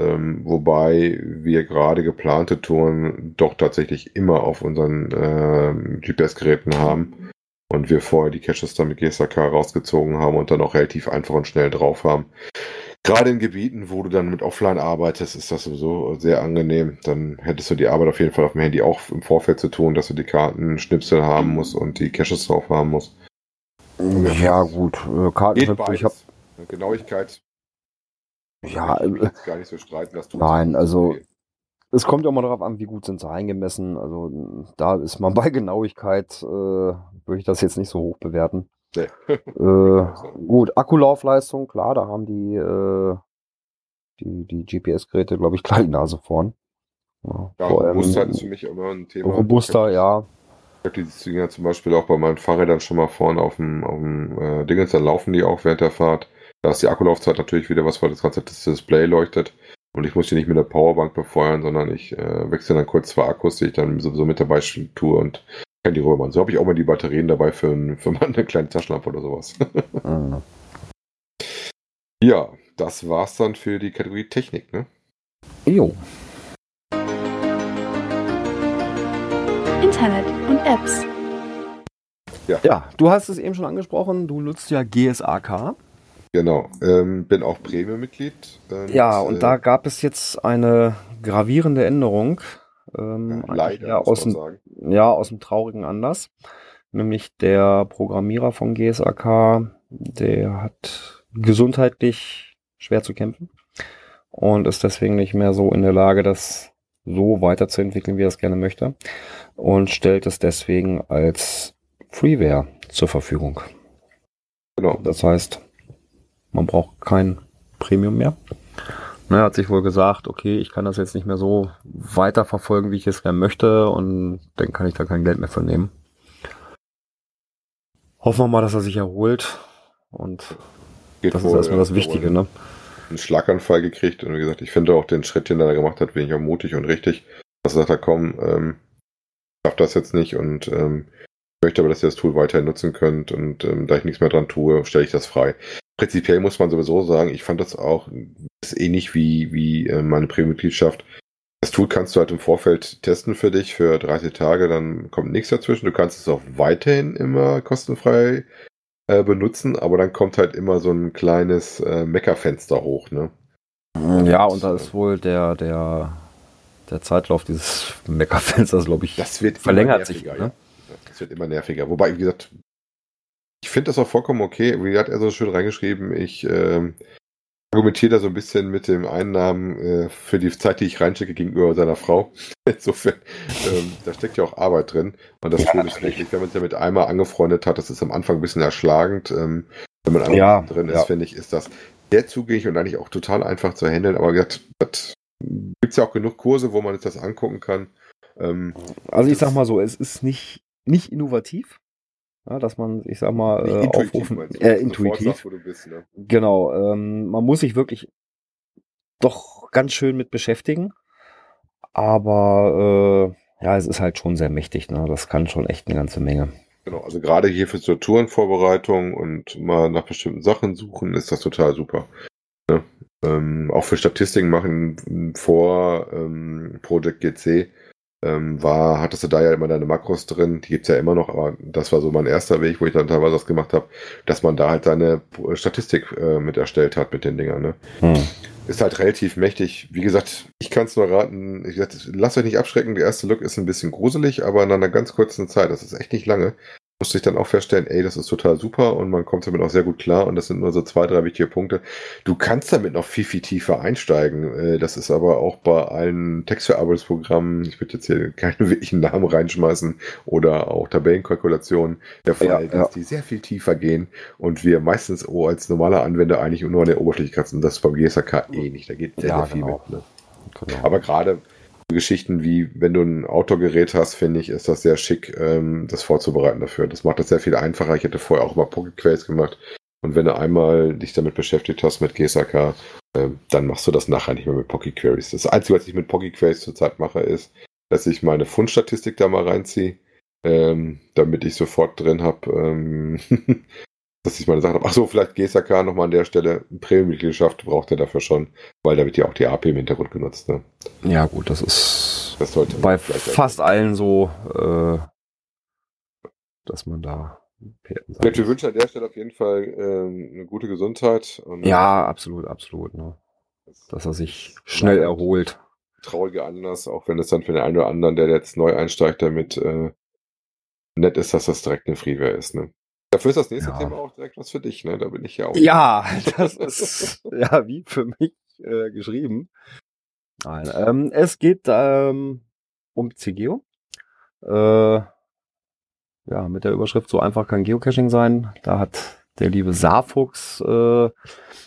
Ähm, wobei wir gerade geplante Touren doch tatsächlich immer auf unseren äh, GPS-Geräten haben und wir vorher die Caches dann mit GSAK rausgezogen haben und dann auch relativ einfach und schnell drauf haben. Gerade in Gebieten, wo du dann mit Offline arbeitest, ist das sowieso sehr angenehm. Dann hättest du die Arbeit auf jeden Fall auf dem Handy auch im Vorfeld zu tun, dass du die Karten Schnipsel haben musst und die Caches drauf haben musst. Ja, gut. Äh, Kartenschnipsel, ich habe Genauigkeit. Ja, ich will äh, gar nicht so streiten, dass du nein, also es kommt ja mal darauf an, wie gut sind sie eingemessen. Also da ist man bei Genauigkeit, äh, würde ich das jetzt nicht so hoch bewerten. Nee. Äh, gut, Akkulaufleistung, klar, da haben die, äh, die, die GPS-Geräte, glaube ich, kleine Nase vorn. Ja, Ja, vor Robustheit ist für mich immer ein Thema. robuster, ja. Ich habe die Dinger zum Beispiel auch bei meinen Fahrrädern schon mal vorne auf dem, auf dem äh, Dingens, dann laufen die auch während der Fahrt. Da ist die Akkulaufzeit natürlich wieder was, weil das ganze Display leuchtet. Und ich muss die nicht mit der Powerbank befeuern, sondern ich äh, wechsle dann kurz zwei Akkus, die ich dann sowieso mit dabei tue und kann die rüber machen. So habe ich auch mal die Batterien dabei für, ein, für mal eine kleine Taschenlampe oder sowas. Mhm. ja, das war's dann für die Kategorie Technik, ne? Jo. Internet und Apps. Ja, du hast es eben schon angesprochen, du nutzt ja GSAK. Genau. Ähm, bin auch Premium-Mitglied. Ja, und äh, da gab es jetzt eine gravierende Änderung. Ähm, ja, leider, aus dem, sagen. ja, aus dem traurigen Anlass. Nämlich der Programmierer von GSAK, der hat gesundheitlich schwer zu kämpfen und ist deswegen nicht mehr so in der Lage, das so weiterzuentwickeln, wie er es gerne möchte. Und stellt es deswegen als Freeware zur Verfügung. Genau. Das heißt, man braucht kein Premium mehr. Na, Er hat sich wohl gesagt, okay, ich kann das jetzt nicht mehr so weiterverfolgen, wie ich es gerne möchte und dann kann ich da kein Geld mehr für nehmen. Hoffen wir mal, dass er sich erholt und Geht das ist wohl, erstmal ja, das Wichtige, ne? einen Schlaganfall gekriegt und wie gesagt, ich finde auch den Schritt, den er da gemacht hat, auch mutig und richtig. Dass er sagt, er, komm, ähm, ich schaff das jetzt nicht und ähm, ich möchte aber, dass ihr das Tool weiterhin nutzen könnt und ähm, da ich nichts mehr dran tue, stelle ich das frei. Prinzipiell muss man sowieso sagen, ich fand das auch ist ähnlich wie, wie äh, meine Premium-Mitgliedschaft. Das Tool kannst du halt im Vorfeld testen für dich für 30 Tage, dann kommt nichts dazwischen. Du kannst es auch weiterhin immer kostenfrei äh, benutzen, aber dann kommt halt immer so ein kleines äh, Meckerfenster hoch, ne? Ja, und da ist wohl der, der, der Zeitlauf dieses Meckerfensters, glaube ich, Das wird verlängert sich. Ne? ja. Das wird immer nerviger. Wobei, wie gesagt, ich finde das auch vollkommen okay. Wie hat er so schön reingeschrieben, ich ähm, argumentiere da so ein bisschen mit dem Einnahmen äh, für die Zeit, die ich reinschicke gegenüber seiner Frau. Insofern, ähm, da steckt ja auch Arbeit drin. Und das Ja, ist wirklich, wenn man sich damit einmal angefreundet hat, das ist am Anfang ein bisschen erschlagend. Ähm, wenn man einmal Ja, drin ja. ist, finde ich, ist das sehr zugänglich und eigentlich auch total einfach zu handeln. Aber wie gesagt, das gibt's ja auch genug Kurse, wo man sich das angucken kann. Ähm, Also ich sag mal so, es ist nicht, nicht innovativ, ja, dass man, ich sag mal, äh, aufrufen, meinst du, äh, intuitiv. sagst, wo du bist, ne? Genau, ähm, man muss sich wirklich doch ganz schön mit beschäftigen. Aber äh, ja, es ist halt schon sehr mächtig. Ne? Das kann schon echt eine ganze Menge. Genau, also gerade hier für so Tourenvorbereitung und mal nach bestimmten Sachen suchen, ist das total super. Ne? Ähm, auch für Statistiken machen vor ähm, Project GC ähm, war, hattest du da ja immer deine Makros drin, die gibt's ja immer noch, aber das war so mein erster Weg, wo ich dann teilweise das gemacht habe, dass man da halt seine Statistik äh, mit erstellt hat mit den Dingern. Ne? Hm. ist halt relativ mächtig. Wie gesagt, ich kann es nur raten. Ich gesagt, lasst euch nicht abschrecken. Der erste Look ist ein bisschen gruselig, aber in einer ganz kurzen Zeit, das ist echt nicht lange, musste ich dann auch feststellen, ey, das ist total super und man kommt damit auch sehr gut klar und das sind nur so zwei, drei wichtige Punkte. Du kannst damit noch viel, viel tiefer einsteigen. Äh, Das ist aber auch bei allen Textverarbeitungsprogrammen, ich würde jetzt hier keine wirklichen Namen reinschmeißen oder auch Tabellenkalkulationen der Fall, Ja, dass ja. die sehr viel tiefer gehen und wir meistens oh, als normaler Anwender eigentlich nur an der Oberfläche kratzen. Das ist beim GSAK eh nicht. Da geht sehr, Ja, sehr viel genau. mit. Ne? Genau. Aber gerade Geschichten wie, wenn du ein Outdoor-Gerät hast, finde ich, ist das sehr schick, ähm, das vorzubereiten dafür. Das macht das sehr viel einfacher. Ich hätte vorher auch mal Pocket Quays gemacht. Und wenn du einmal dich damit beschäftigt hast mit GSAK, ähm, dann machst du das nachher nicht mehr mit Pocket Queries. Das Einzige, was ich mit Pocket Queries zurzeit mache, ist, dass ich meine Fundstatistik da mal reinziehe. ähm, damit ich sofort drin habe, ähm, dass ich mal gesagt habe, ach so, vielleicht GSAK nochmal an der Stelle, Premium-Mitgliedschaft braucht er dafür schon, weil da wird ja auch die AP im Hintergrund genutzt. Ne? Ja, gut, das ist Das bei fast allen so, äh, dass man da Ja, wir wünschen an der Stelle auf jeden Fall ähm, eine gute Gesundheit. Und Ja, absolut, absolut. Ne? Dass er sich schnell erholt. Trauriger Anlass, auch wenn es dann für den einen oder anderen, der jetzt neu einsteigt, damit äh, nett ist, dass das direkt eine Freeware ist. Ne? Dafür ist das nächste Ja. Thema auch direkt was für dich. Ne? Da bin ich ja auch. Ja, das ist ja wie für mich äh, geschrieben. Nein, ähm, es geht ähm, um CGO. Äh, ja, mit der Überschrift so einfach kann Geocaching sein. Da hat der liebe Saarfuchs äh,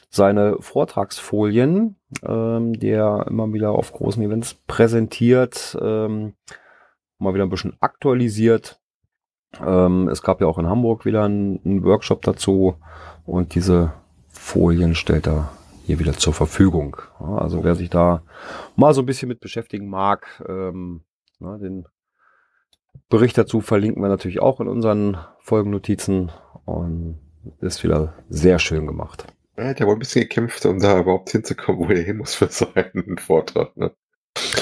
seine Vortragsfolien, ähm, die er immer wieder auf großen Events präsentiert, ähm, mal wieder ein bisschen aktualisiert. Ähm, es gab ja auch in Hamburg wieder einen, einen Workshop dazu und diese Folien stellt er hier wieder zur Verfügung. Ja, also wer sich da mal so ein bisschen mit beschäftigen mag, ähm, na, den Bericht dazu verlinken wir natürlich auch in unseren Folgennotizen und ist wieder sehr schön gemacht. Er hat ja wohl ein bisschen gekämpft, um da überhaupt hinzukommen, wo er hin muss für seinen Vortrag. Ne?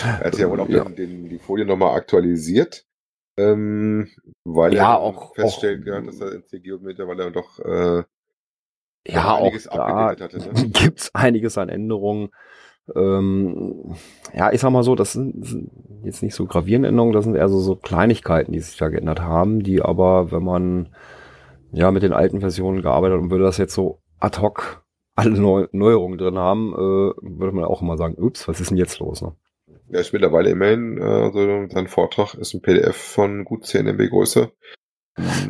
Er hat ja wohl auch Ja. Den, den, die Folie nochmal aktualisiert, ähm, weil Ja, er auch- feststellt, auch- ja, dass er in CGO mittlerweile doch äh, Ja, auch einiges da hatte. Ne? gibt's einiges an Änderungen. Ähm, ja, ich sag mal so, das sind, sind jetzt nicht so gravierende Änderungen, das sind eher so, so Kleinigkeiten, die sich da geändert haben, die aber, wenn man ja mit den alten Versionen gearbeitet hat und würde das jetzt so ad hoc alle Neu Neuerungen drin haben, äh, würde man auch immer sagen, ups, was ist denn jetzt los? Ne? Er ist mittlerweile immerhin, also sein Vortrag ist ein PDF von gut 10 MB Größe.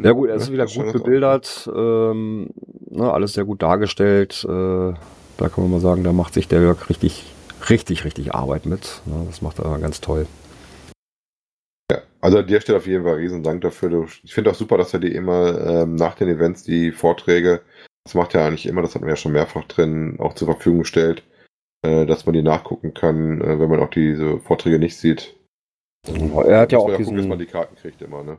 Ja gut, er ist Ne, wieder gut bebildert, ähm, ne, alles sehr gut dargestellt. Äh, da kann man mal sagen, da macht sich der Jörg richtig, richtig, richtig Arbeit mit. Ne, das macht er ganz toll. Ja, also an der Stelle auf jeden Fall riesen Dank dafür. Ich finde auch super, dass er die immer ähm, nach den Events die Vorträge, das macht er eigentlich immer, das hatten wir ja schon mehrfach drin, auch zur Verfügung stellt, äh, dass man die nachgucken kann, äh, wenn man auch diese Vorträge nicht sieht. Er hat ja auch man gucken, dass man diesen, die Karten kriegt immer, ne?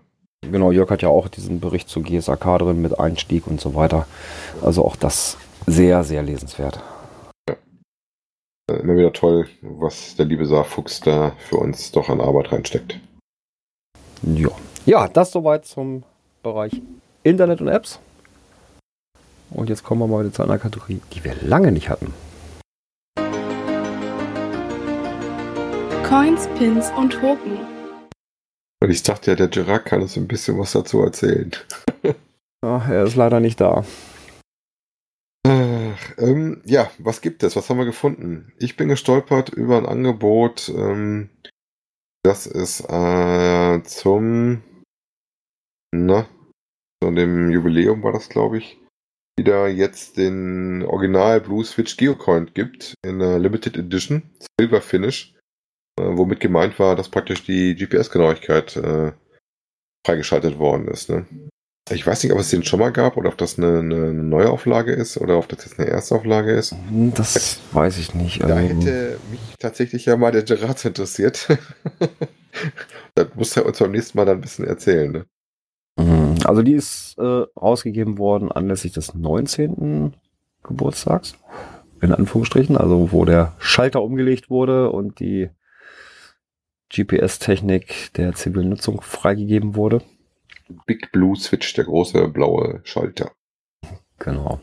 genau, Jörg hat ja auch diesen Bericht zu GSAK drin mit Einstieg und so weiter. Also auch das sehr, sehr lesenswert. Äh, Immer wieder toll, was der liebe Saarfuchs da für uns doch an Arbeit reinsteckt. Ja. ja, das soweit zum Bereich Internet und Apps. Und jetzt kommen wir mal wieder zu einer Kategorie, die wir lange nicht hatten. Coins, Pins und Token. Und ich dachte ja, der Gerard kann uns ein bisschen was dazu erzählen. Ja, er ist leider nicht da. Ach, ähm, ja, was gibt es? Was haben wir gefunden? Ich bin gestolpert über ein Angebot, ähm, das ist äh, zum, na, zu dem Jubiläum war das, glaube ich, wieder jetzt den Original Blue Switch Geocoin gibt in der Limited Edition, Silver Finish, womit gemeint war, dass praktisch die GPS-Genauigkeit äh, freigeschaltet worden ist. Ne? Ich weiß nicht, ob es den schon mal gab oder ob das eine, eine Neuauflage ist oder ob das jetzt eine Erstauflage ist. Hm, Das weiß ich nicht. Da Also, hätte mich tatsächlich ja mal der Gerard interessiert. da muss er uns beim nächsten Mal dann ein bisschen erzählen. Ne? Mhm. Also die ist äh, rausgegeben worden anlässlich des 19. Geburtstags. In Anführungsstrichen, also wo der Schalter umgelegt wurde und die GPS-Technik der zivilen Nutzung freigegeben wurde. Big Blue Switch, der große blaue Schalter. Genau.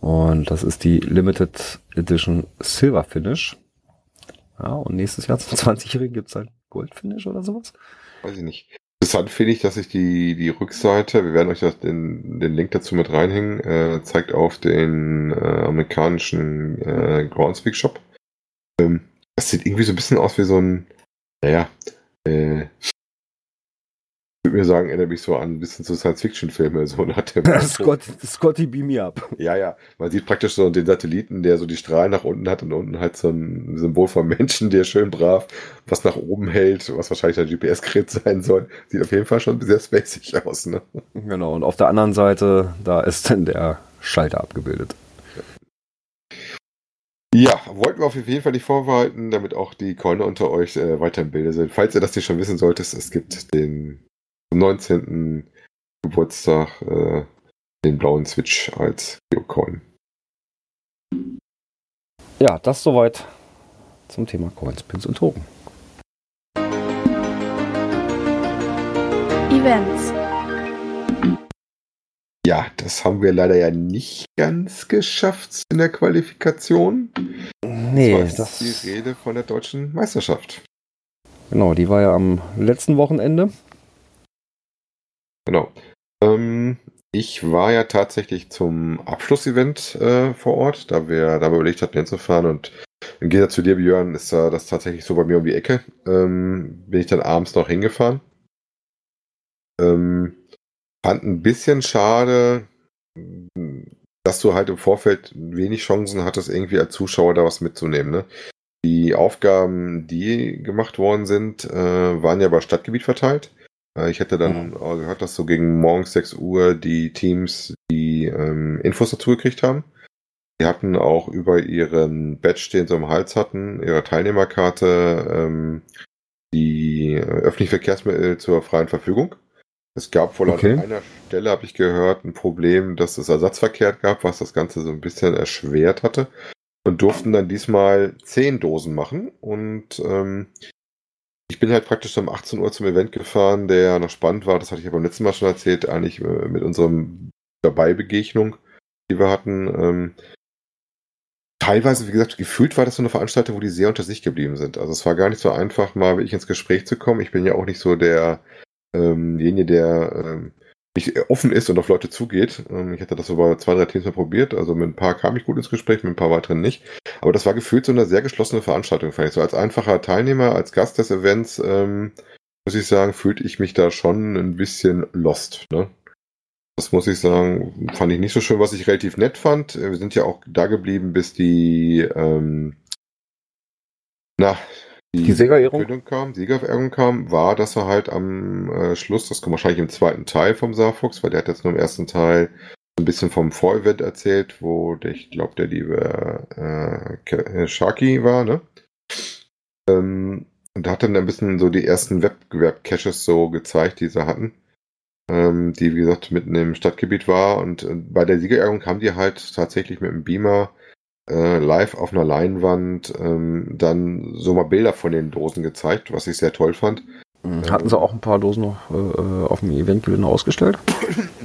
Und das ist die Limited Edition Silver Finish. Ja, und nächstes Jahr zum 20-Jährigen gibt es ein Gold Finish oder sowas. Weiß ich nicht. Interessant finde ich, dass sich die, die Rückseite, wir werden euch das, den, den Link dazu mit reinhängen, äh, zeigt auf den äh, amerikanischen äh, Groundspeak Shop. Ähm, das sieht irgendwie so ein bisschen aus wie so ein, naja, äh, ich würde mir sagen, erinnert mich so an ein bisschen zu Science-Fiction-Filme, so nach dem Scott, Scotty beam me up. Ja, ja. Man sieht praktisch so den Satelliten, der so die Strahlen nach unten hat und unten halt so ein Symbol vom Menschen, der schön brav was nach oben hält, was wahrscheinlich ein GPS-Gerät sein soll. Sieht auf jeden Fall schon sehr spacig aus, ne? Genau, und auf der anderen Seite, da ist dann der Schalter abgebildet. Ja, wollten wir auf jeden Fall nicht vorbehalten, damit auch die Coiner unter euch äh, weiter im Bilde sind. Falls ihr das nicht schon wissen solltet, es gibt den zum 19. Geburtstag äh, den blauen Switch als Geocoin. Ja, das soweit zum Thema Coins, Pins und Token. Events. Ja, das haben wir leider ja nicht ganz geschafft in der Qualifikation. Nee, das das, ist die Rede von der deutschen Meisterschaft. genau, die war ja am letzten Wochenende. Genau. Ähm, ich war ja tatsächlich zum Abschlussevent äh, vor Ort, da wir da wir überlegt hatten hinzufahren und im Gegensatz zu dir, Björn, ist äh, das tatsächlich so bei mir um die Ecke. Ähm, bin ich dann abends noch hingefahren. Ähm, fand ein bisschen schade, dass du halt im Vorfeld wenig Chancen hattest, irgendwie als Zuschauer da was mitzunehmen. Ne? Die Aufgaben, die gemacht worden sind, äh, waren ja über Stadtgebiet verteilt. Äh, ich hätte dann auch gehört, dass so gegen morgens 6 Uhr die Teams die ähm, Infos dazu gekriegt haben. Die hatten auch über ihren Badge, den sie am Hals hatten, ihre Teilnehmerkarte, ähm, die öffentlichen Verkehrsmittel zur freien Verfügung. Es gab wohl Okay. an einer Stelle, habe ich gehört, ein Problem, dass es Ersatzverkehr gab, was das Ganze so ein bisschen erschwert hatte. Und durften dann diesmal zehn Dosen machen. Und ähm, ich bin halt praktisch um 18 Uhr zum Event gefahren, der noch spannend war. Das hatte ich ja beim letzten Mal schon erzählt, eigentlich äh, mit unserem Dabeibegegnung, die wir hatten. Ähm, teilweise, wie gesagt, gefühlt war das so eine Veranstaltung, wo die sehr unter sich geblieben sind. Also es war gar nicht so einfach, mal wirklich ins Gespräch zu kommen. Ich bin ja auch nicht so der ähm, derjenige, der ähm, nicht offen ist und auf Leute zugeht. Ähm, ich hatte das bei zwei, drei Teams mal probiert. Also mit ein paar kam ich gut ins Gespräch, mit ein paar weiteren nicht. Aber das war gefühlt so eine sehr geschlossene Veranstaltung, fand ich. So als einfacher Teilnehmer, als Gast des Events, ähm, muss ich sagen, fühlte ich mich da schon ein bisschen lost. Ne? Das muss ich sagen, fand ich nicht so schön, was ich relativ nett fand. Wir sind ja auch da geblieben, bis die, ähm, na, Die Siegerehrung? Krönung kam, Siegerehrung kam, war, dass er halt am äh, Schluss, das kommt wahrscheinlich im zweiten Teil vom Saarfuchs, weil der hat jetzt nur im ersten Teil ein bisschen vom Vorevent erzählt, wo der, ich glaube, der liebe äh, äh, Sharky war, ne? Ähm, und da hat dann ein bisschen so die ersten Wettbewerb-Caches so gezeigt, die sie hatten. Ähm, die, wie gesagt, mitten im Stadtgebiet war. Und äh, bei der Siegerehrung haben die halt tatsächlich mit dem Beamer äh, live auf einer Leinwand ähm, dann so mal Bilder von den Dosen gezeigt, was ich sehr toll fand. Hatten sie auch ein paar Dosen noch äh, äh, auf dem Eventgelände ausgestellt?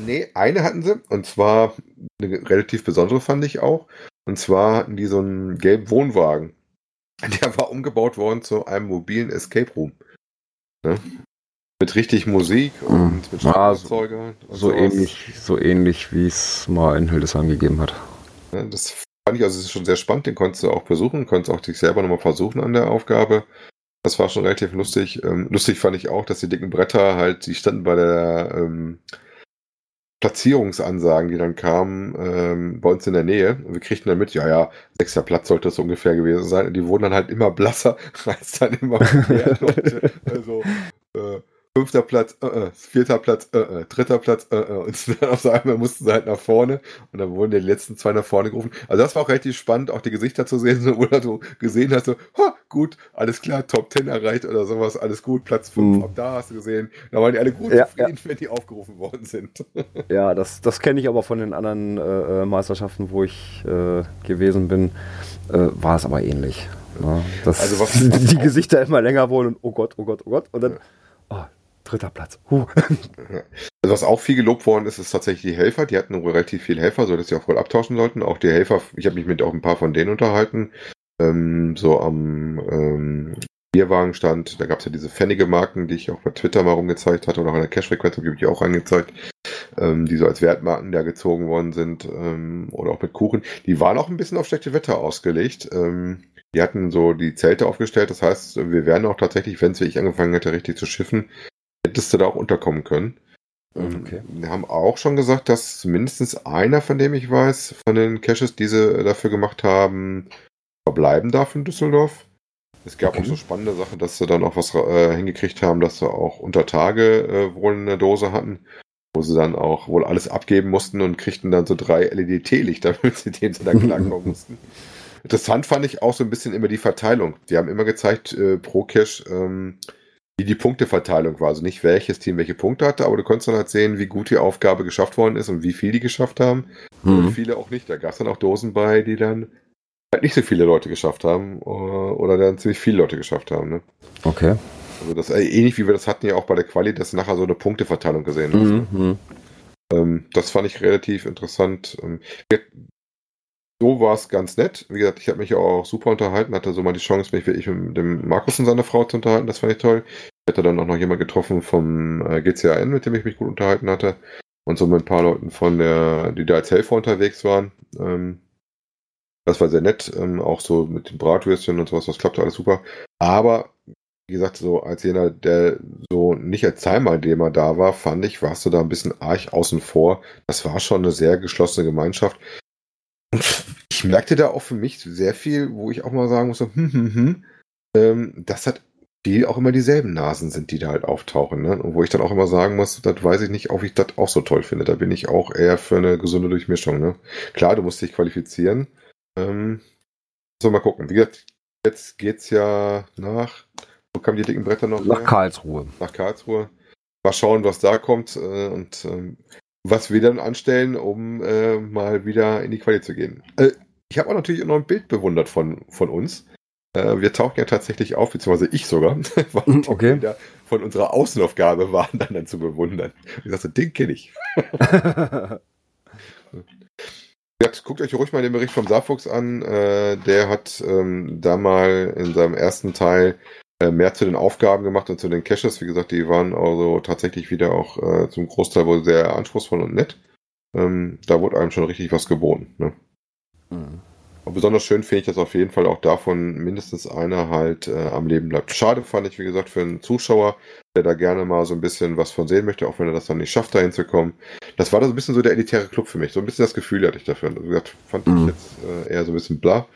Nee, eine hatten sie, und zwar eine relativ besondere fand ich auch. Und zwar hatten die so einen gelben Wohnwagen. Der war umgebaut worden zu einem mobilen Escape Room. Ne? Mit richtig Musik und mit Ah, so- Schlagzeuger. So sowas. ähnlich, so ähnlich wie es mal in Hildesheim gegeben hat. Ne, Das fand ich, also es ist schon sehr spannend, den konntest du auch besuchen, konntest auch dich selber nochmal versuchen an der Aufgabe. Das war schon relativ lustig. Ähm, lustig fand ich auch, dass die dicken Bretter halt, die standen bei der ähm, Platzierungsansagen, die dann kamen, ähm, bei uns in der Nähe. Und wir kriegten dann mit, ja, ja, sechster Platz sollte es ungefähr gewesen sein. Und die wurden dann halt immer blasser, als dann immer mehr Leute. Also, fünfter Platz, äh, äh, vierter Platz, äh, äh, dritter Platz, äh. Und dann auf einmal mussten sie halt nach vorne und dann wurden die letzten zwei nach vorne gerufen. Also das war auch relativ spannend, auch die Gesichter zu sehen, so, wo du so gesehen hast, so, ha, gut, alles klar, Top 10 erreicht oder sowas, alles gut, Platz 5, Mhm. ab da hast du gesehen. Da waren die alle gut Ja, zufrieden, wenn die aufgerufen worden sind. Ja, das, das kenne ich aber von den anderen Meisterschaften, wo ich gewesen bin, war es aber ähnlich. Ja, dass Also was- die Gesichter immer länger wurden und oh Gott, oh Gott, oh Gott. Und dann, oh, dritter Platz. Huh. Also was auch viel gelobt worden ist, ist tatsächlich die Helfer. Die hatten relativ viele Helfer, so dass sie auch wohl abtauschen sollten. Auch die Helfer, ich habe mich mit auch ein paar von denen unterhalten. Ähm, so am ähm, Bierwagenstand, da gab es ja diese pfennige Marken, die ich auch bei Twitter mal rumgezeigt hatte oder auch in der Cash-Frequenz habe ich auch angezeigt, ähm, die so als Wertmarken da gezogen worden sind ähm, oder auch mit Kuchen. Die waren auch ein bisschen auf schlechte Wetter ausgelegt. Ähm, die hatten so die Zelte aufgestellt, das heißt, wir wären auch tatsächlich, wenn es wirklich angefangen hätte, richtig zu schiffen, hättest du da auch unterkommen können. Ähm, Okay. Wir haben auch schon gesagt, dass mindestens einer, von dem ich weiß, von den Caches, die sie dafür gemacht haben, verbleiben darf in Düsseldorf. Es gab Okay. auch so spannende Sachen, dass sie dann auch was äh, hingekriegt haben, dass sie auch unter Tage äh, wohl eine Dose hatten, wo sie dann auch wohl alles abgeben mussten und kriegten dann so drei LED-Teelichter, mit denen sie dann klarkommen mussten. Interessant fand ich auch so ein bisschen immer die Verteilung. Die haben immer gezeigt, äh, pro Cache, ähm, wie die Punkteverteilung war. Also nicht welches Team welche Punkte hatte, aber du konntest dann halt sehen, wie gut die Aufgabe geschafft worden ist und wie viel die geschafft haben. Und Mhm. viele auch nicht. Da gab es dann auch Dosen bei, die dann halt nicht so viele Leute geschafft haben oder, oder dann ziemlich viele Leute geschafft haben. Ne? Okay. Also das äh, ähnlich wie wir das hatten ja auch bei der Quali, dass nachher so eine Punkteverteilung gesehen hast. Mhm. Mhm. Ähm, das fand ich relativ interessant. Ähm, wir- so war es ganz nett. Wie gesagt, ich habe mich auch super unterhalten, hatte so mal die Chance, mich wirklich mit dem Markus und seiner Frau zu unterhalten. Das fand ich toll. Ich hatte dann auch noch jemand getroffen vom äh, GCAN, mit dem ich mich gut unterhalten hatte. Und so mit ein paar Leuten von der, die da als Helfer unterwegs waren. Ähm, das war sehr nett. Ähm, auch so mit den Bratwürstchen und sowas, das klappte alles super. Aber wie gesagt, so als jener, der so nicht als Teilnehmer da war, fand ich, warst du da ein bisschen arg außen vor. Das war schon eine sehr geschlossene Gemeinschaft. Und ich merkte da auch für mich sehr viel, wo ich auch mal sagen musste, hm, hm, hm, ähm, das hat die auch immer dieselben Nasen sind, die da halt auftauchen. Ne? Und wo ich dann auch immer sagen muss, das weiß ich nicht, ob ich das auch so toll finde. Da bin ich auch eher für eine gesunde Durchmischung. Ne? Klar, du musst dich qualifizieren. Ähm, so, mal gucken. Wie gesagt, jetzt geht's ja nach, wo kamen die dicken Bretter noch? Nach her? Karlsruhe. nach Karlsruhe. Mal schauen, was da kommt äh, und ähm, was wir dann anstellen, um äh, mal wieder in die Quali zu gehen. Äh, ich habe auch natürlich noch ein Bild bewundert von, von uns. Äh, wir tauchen ja tatsächlich auf, beziehungsweise ich sogar, weil die okay. Bilder von unserer Außenaufgabe waren dann, dann zu bewundern. Ich sagte, den kenne ich. Ja, guckt euch ruhig mal den Bericht vom Saarfuchs an. Äh, der hat ähm, da mal in seinem ersten Teil mehr zu den Aufgaben gemacht und zu den Caches. Wie gesagt, die waren also tatsächlich wieder auch äh, zum Großteil wohl sehr anspruchsvoll und nett. Ähm, da wurde einem schon richtig was geboten. Ne? Mhm. Und besonders schön finde ich das auf jeden Fall auch davon, mindestens einer halt äh, am Leben bleibt. Schade fand ich, wie gesagt, für einen Zuschauer, der da gerne mal so ein bisschen was von sehen möchte, auch wenn er das dann nicht schafft, da hinzukommen. Das war da so ein bisschen so der elitäre Club für mich. So ein bisschen das Gefühl hatte ich dafür. Also, wie gesagt, fand Mhm. ich jetzt äh, eher so ein bisschen bla.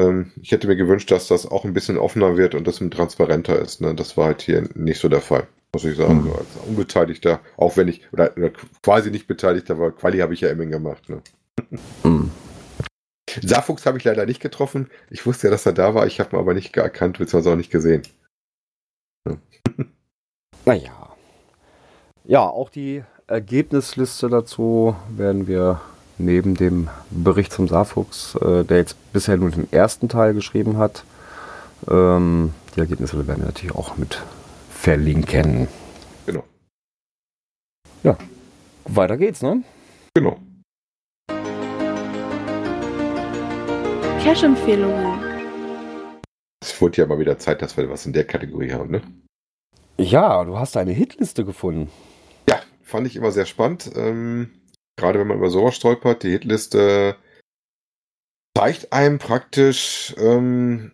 Ähm, ich hätte mir gewünscht, dass das auch ein bisschen offener wird und das transparenter ist. Ne? Das war halt hier nicht so der Fall. Muss ich sagen, Mhm. so als Unbeteiligter, auch wenn ich, oder, oder quasi nicht Beteiligter war, Quali habe ich ja immerhin gemacht. Ne? Mhm. Saarfuchs habe ich leider nicht getroffen. Ich wusste ja, dass er da war. Ich habe ihn aber nicht erkannt, beziehungsweise auch nicht gesehen. Naja. Ja, auch die Ergebnisliste dazu werden wir neben dem Bericht zum Saarfuchs, äh, der jetzt bisher nur den ersten Teil geschrieben hat, ähm, die Ergebnisse werden wir natürlich auch mit verlinken. Genau. Ja, weiter geht's, ne? Genau. Cash-Empfehlungen. Es wurde ja mal wieder Zeit, dass wir was in der Kategorie haben, ne? Ja, du hast eine Hitliste gefunden. Ja, fand ich immer sehr spannend. Ähm, gerade wenn man über sowas stolpert, die Hitliste zeigt einem praktisch ähm,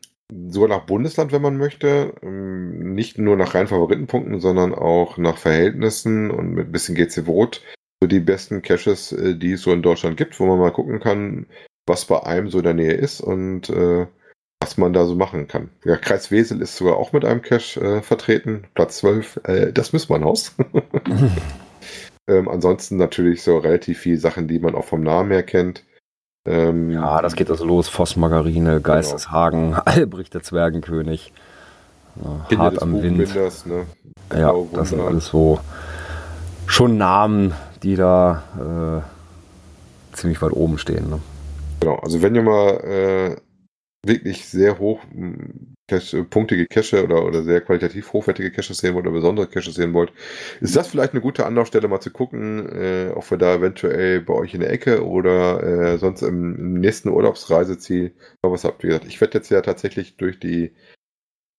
sogar nach Bundesland, wenn man möchte. Ähm, nicht nur nach reinen Favoritenpunkten, sondern auch nach Verhältnissen und mit ein bisschen GC Brot. So die besten Caches, äh, die es so in Deutschland gibt, wo man mal gucken kann, was bei einem so in der Nähe ist und äh, was man da so machen kann. Ja, Kreis Wesel ist sogar auch mit einem Cache äh, vertreten, Platz 12. Äh, das Missmannhaus. Ähm, ansonsten natürlich so relativ viele Sachen, die man auch vom Namen her kennt. Ähm, Ja, das geht also los. Voss Margarine, Geisteshagen, Albrecht der Zwergenkönig, Kinder Hart am Wind. Buchbinders, ne? Ja, Genau, das sind alles so schon Namen, die da äh, ziemlich weit oben stehen. Ne? Genau, also wenn ihr mal äh, wirklich sehr hoch Cache, punktige Cache oder, oder sehr qualitativ hochwertige Caches sehen wollt oder besondere Caches sehen wollt, ist das vielleicht eine gute Anlaufstelle mal zu gucken, äh, ob wir da eventuell bei euch in der Ecke oder äh, sonst im, im nächsten Urlaubsreiseziel noch was habt. Wie gesagt, ich werde jetzt ja tatsächlich durch die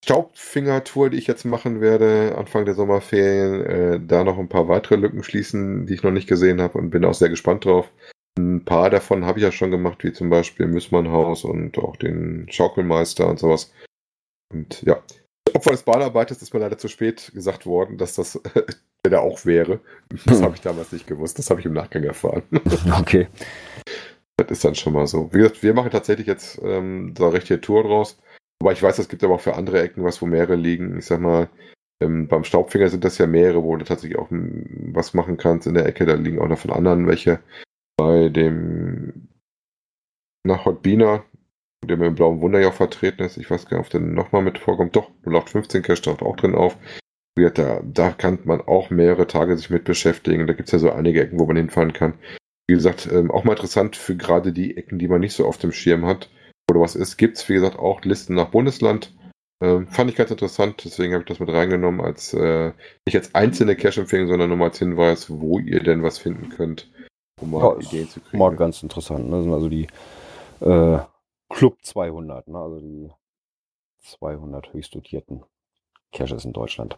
Staubfinger-Tour, die ich jetzt machen werde, Anfang der Sommerferien, äh, da noch ein paar weitere Lücken schließen, die ich noch nicht gesehen habe und bin auch sehr gespannt drauf. Ein paar davon habe ich ja schon gemacht, wie zum Beispiel Müssmannhaus und auch den Schaukelmeister und sowas. Und ja, Opfer des Bahnarbeiters ist mir leider zu spät gesagt worden, dass das der auch wäre. Das Hm. habe ich damals nicht gewusst, das habe ich im Nachgang erfahren. Okay. Das ist dann schon mal so. Wie gesagt, wir machen tatsächlich jetzt ähm, da richtige Tour draus. Wobei ich weiß, es gibt aber auch für andere Ecken was, wo mehrere liegen. Ich sag mal, ähm, beim Staubfinger sind das ja mehrere, wo du tatsächlich auch m, was machen kannst in der Ecke. Da liegen auch noch von anderen welche. Bei dem nach Hotbina, der mit dem blauen Wunder ja auch vertreten ist. Ich weiß gar nicht, ob der nochmal mit vorkommt. Doch, 0815 Cash taucht auch drin auf. Da, da kann man auch mehrere Tage sich mit beschäftigen. Da gibt es ja so einige Ecken, wo man hinfahren kann. Wie gesagt, ähm, auch mal interessant für gerade die Ecken, die man nicht so auf dem Schirm hat oder was ist. Gibt es, wie gesagt, auch Listen nach Bundesland. Ähm, fand ich ganz interessant, deswegen habe ich das mit reingenommen, als äh, nicht als einzelne Cache-Empfehlung, sondern nur mal als Hinweis, wo ihr denn was finden könnt, um mal Ja, Ideen zu kriegen. Mal ganz interessant. Ne? Das sind also die äh, Club 200, ne? also die 200 höchst dotierten Caches in Deutschland.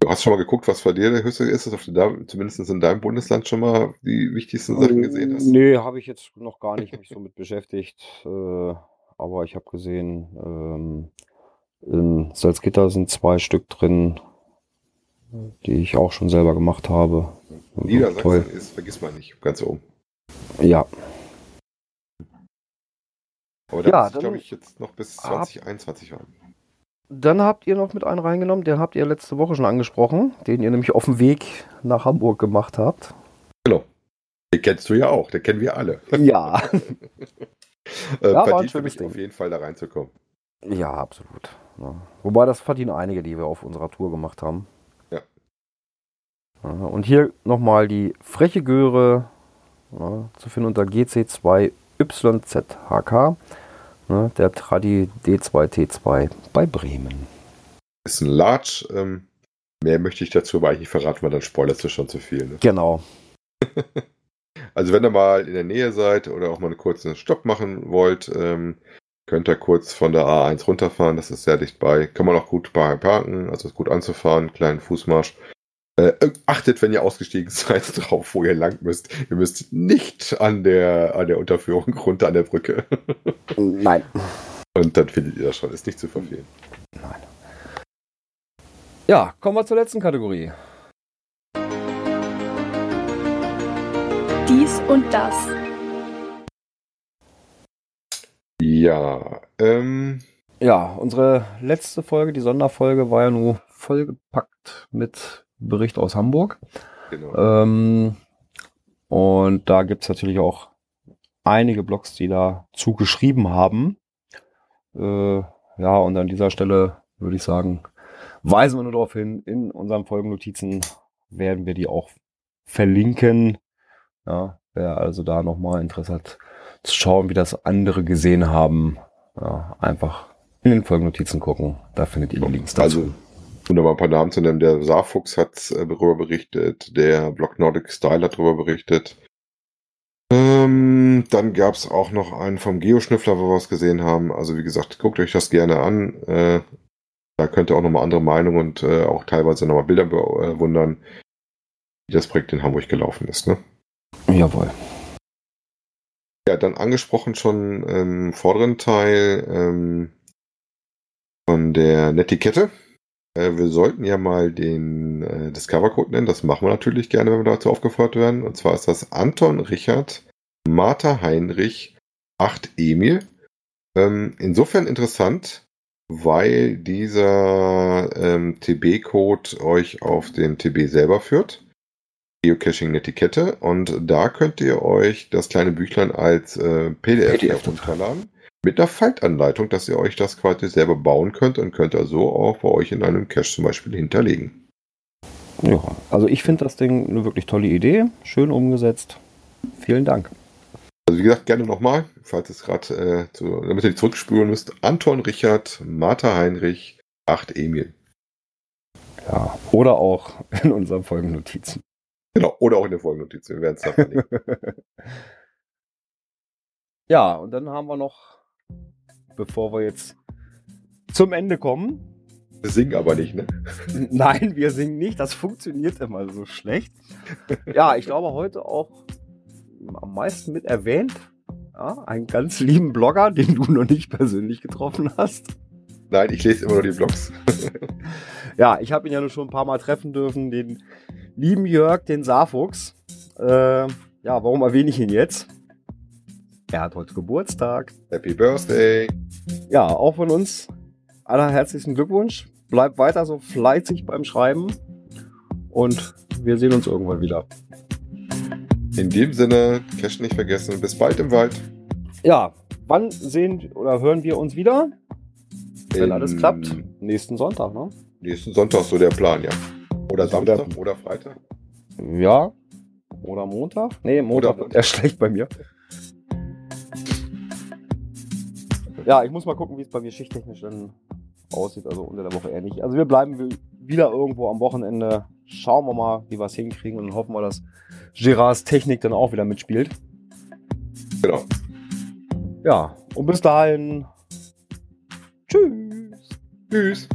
Du hast schon mal geguckt, was bei dir der höchste ist, dass du da zumindest in deinem Bundesland schon mal die wichtigsten Sachen gesehen hast? Nee, habe ich jetzt noch gar nicht mich so mit beschäftigt. Äh, aber ich habe gesehen, ähm, in Salzgitter sind zwei Stück drin, die ich auch schon selber gemacht habe. Niedersachsen Toll. ist, vergiss mal nicht, ganz oben. Ja, Aber da Ja, dann- glaube ich, jetzt noch bis Ab- 2021 haben. Dann habt ihr noch mit einen reingenommen, den habt ihr letzte Woche schon angesprochen, den ihr nämlich auf dem Weg nach Hamburg gemacht habt. Den kennst du ja auch, den kennen wir alle. Ja. Äh, war ein verdient für mich Ding. auf jeden Fall da reinzukommen. Ja, absolut. Ja. Wobei das verdienen einige, die wir auf unserer Tour gemacht haben. Ja. Ja, und hier nochmal die freche Göre ja, zu finden unter GC2YZHK. Ne, der Tradi D2T2 bei Bremen. Ist ein Large. Ähm, mehr möchte ich dazu aber eigentlich nicht verraten, weil dann spoilerst du schon zu viel. Ne? Genau. Also wenn ihr mal in der Nähe seid oder auch mal einen kurzen Stopp machen wollt, ähm, könnt ihr kurz von der A1 runterfahren. Das ist sehr dicht bei. Kann man auch gut parken, also ist gut anzufahren, kleinen Fußmarsch. Äh, achtet, wenn ihr ausgestiegen seid, drauf, wo ihr lang müsst. Ihr müsst nicht an der, an der Unterführung runter an der Brücke. Nein. Und dann findet ihr das schon. Ist nicht zu verfehlen. Ja, kommen wir zur letzten Kategorie. Dies und das. Ja, ähm, Ja, unsere letzte Folge, die Sonderfolge, war ja nur vollgepackt mit Bericht aus Hamburg. genau. Ähm, und da gibt's natürlich auch einige Blogs, die dazu geschrieben haben. Äh, ja, und an dieser Stelle würde ich sagen, weisen wir nur darauf hin, in unseren Folgennotizen werden wir die auch verlinken. Ja, wer also da nochmal Interesse hat, zu schauen, wie das andere gesehen haben, ja, einfach in den Folgennotizen gucken. Da findet ihr die Links dazu. Also, um da mal ein paar Namen zu nennen, der Saarfuchs hat äh, darüber berichtet, der Blog Nordic Style hat darüber berichtet. Ähm, dann gab es auch noch einen vom Geoschnüffler, wo wir was gesehen haben. Also wie gesagt, guckt euch das gerne an. Äh, da könnt ihr auch nochmal andere Meinungen und äh, auch teilweise nochmal Bilder bewundern, wie das Projekt in Hamburg gelaufen ist. Ne? Jawohl. Ja, dann angesprochen schon im vorderen Teil ähm, von der Netiquette. Äh, wir sollten ja mal den äh, Discover-Code nennen. Das machen wir natürlich gerne, wenn wir dazu aufgefordert werden. Und zwar ist das Anton Richard Martha Heinrich 8 Emil. Ähm, insofern interessant, weil dieser ähm, TB-Code euch auf den TB selber führt. Geocaching Netiquette und da könnt ihr euch das kleine Büchlein als äh, PDF, PDF herunterladen mit einer Faltanleitung, dass ihr euch das quasi selber bauen könnt und könnt ihr so auch bei euch in einem Cache zum Beispiel hinterlegen. Ja, also ich finde das Ding eine wirklich tolle Idee, schön umgesetzt. Vielen Dank. Also wie gesagt, gerne nochmal, falls es gerade, äh, damit ihr nicht zurückspüren müsst, Anton Richard, Martha Heinrich, 8 Emil. Ja, oder auch in unseren Folgennotizen. Genau, oder auch in der Folgennotiz, wir werden es da verlinken. Ja, und dann haben wir noch, bevor wir jetzt zum Ende kommen. Wir singen aber nicht, ne? Nein, wir singen nicht, das funktioniert immer so schlecht. Ja, ich glaube heute auch am meisten mit erwähnt. Ja, einen ganz lieben Blogger, den du noch nicht persönlich getroffen hast. Nein, ich lese immer nur die Blogs. Ja, ich habe ihn ja nur schon ein paar Mal treffen dürfen, den lieben Jörg, den Saarfuchs. Äh, ja, warum erwähne ich ihn jetzt? Er hat heute Geburtstag. Happy Birthday! Ja, auch von uns allerherzlichsten Glückwunsch. Bleibt weiter so fleißig beim Schreiben und wir sehen uns irgendwann wieder. In dem Sinne, Cash nicht vergessen. Bis bald im Wald. Ja, wann sehen oder hören wir uns wieder? Wenn In alles klappt, nächsten Sonntag, ne? Nächsten Sonntag so der Plan, ja. Oder Samstag oder Freitag. Ja. Oder Montag? Nee, Montag Oder- wird eher schlecht bei mir. Ja, ich muss mal gucken, wie es bei mir schichttechnisch dann aussieht. Also unter der Woche eher nicht. Also wir bleiben wi- wieder irgendwo am Wochenende. Schauen wir mal, wie wir es hinkriegen und hoffen wir, dass Gerards Technik dann auch wieder mitspielt. Genau. Ja, und bis dahin. Tschüss. Tschüss.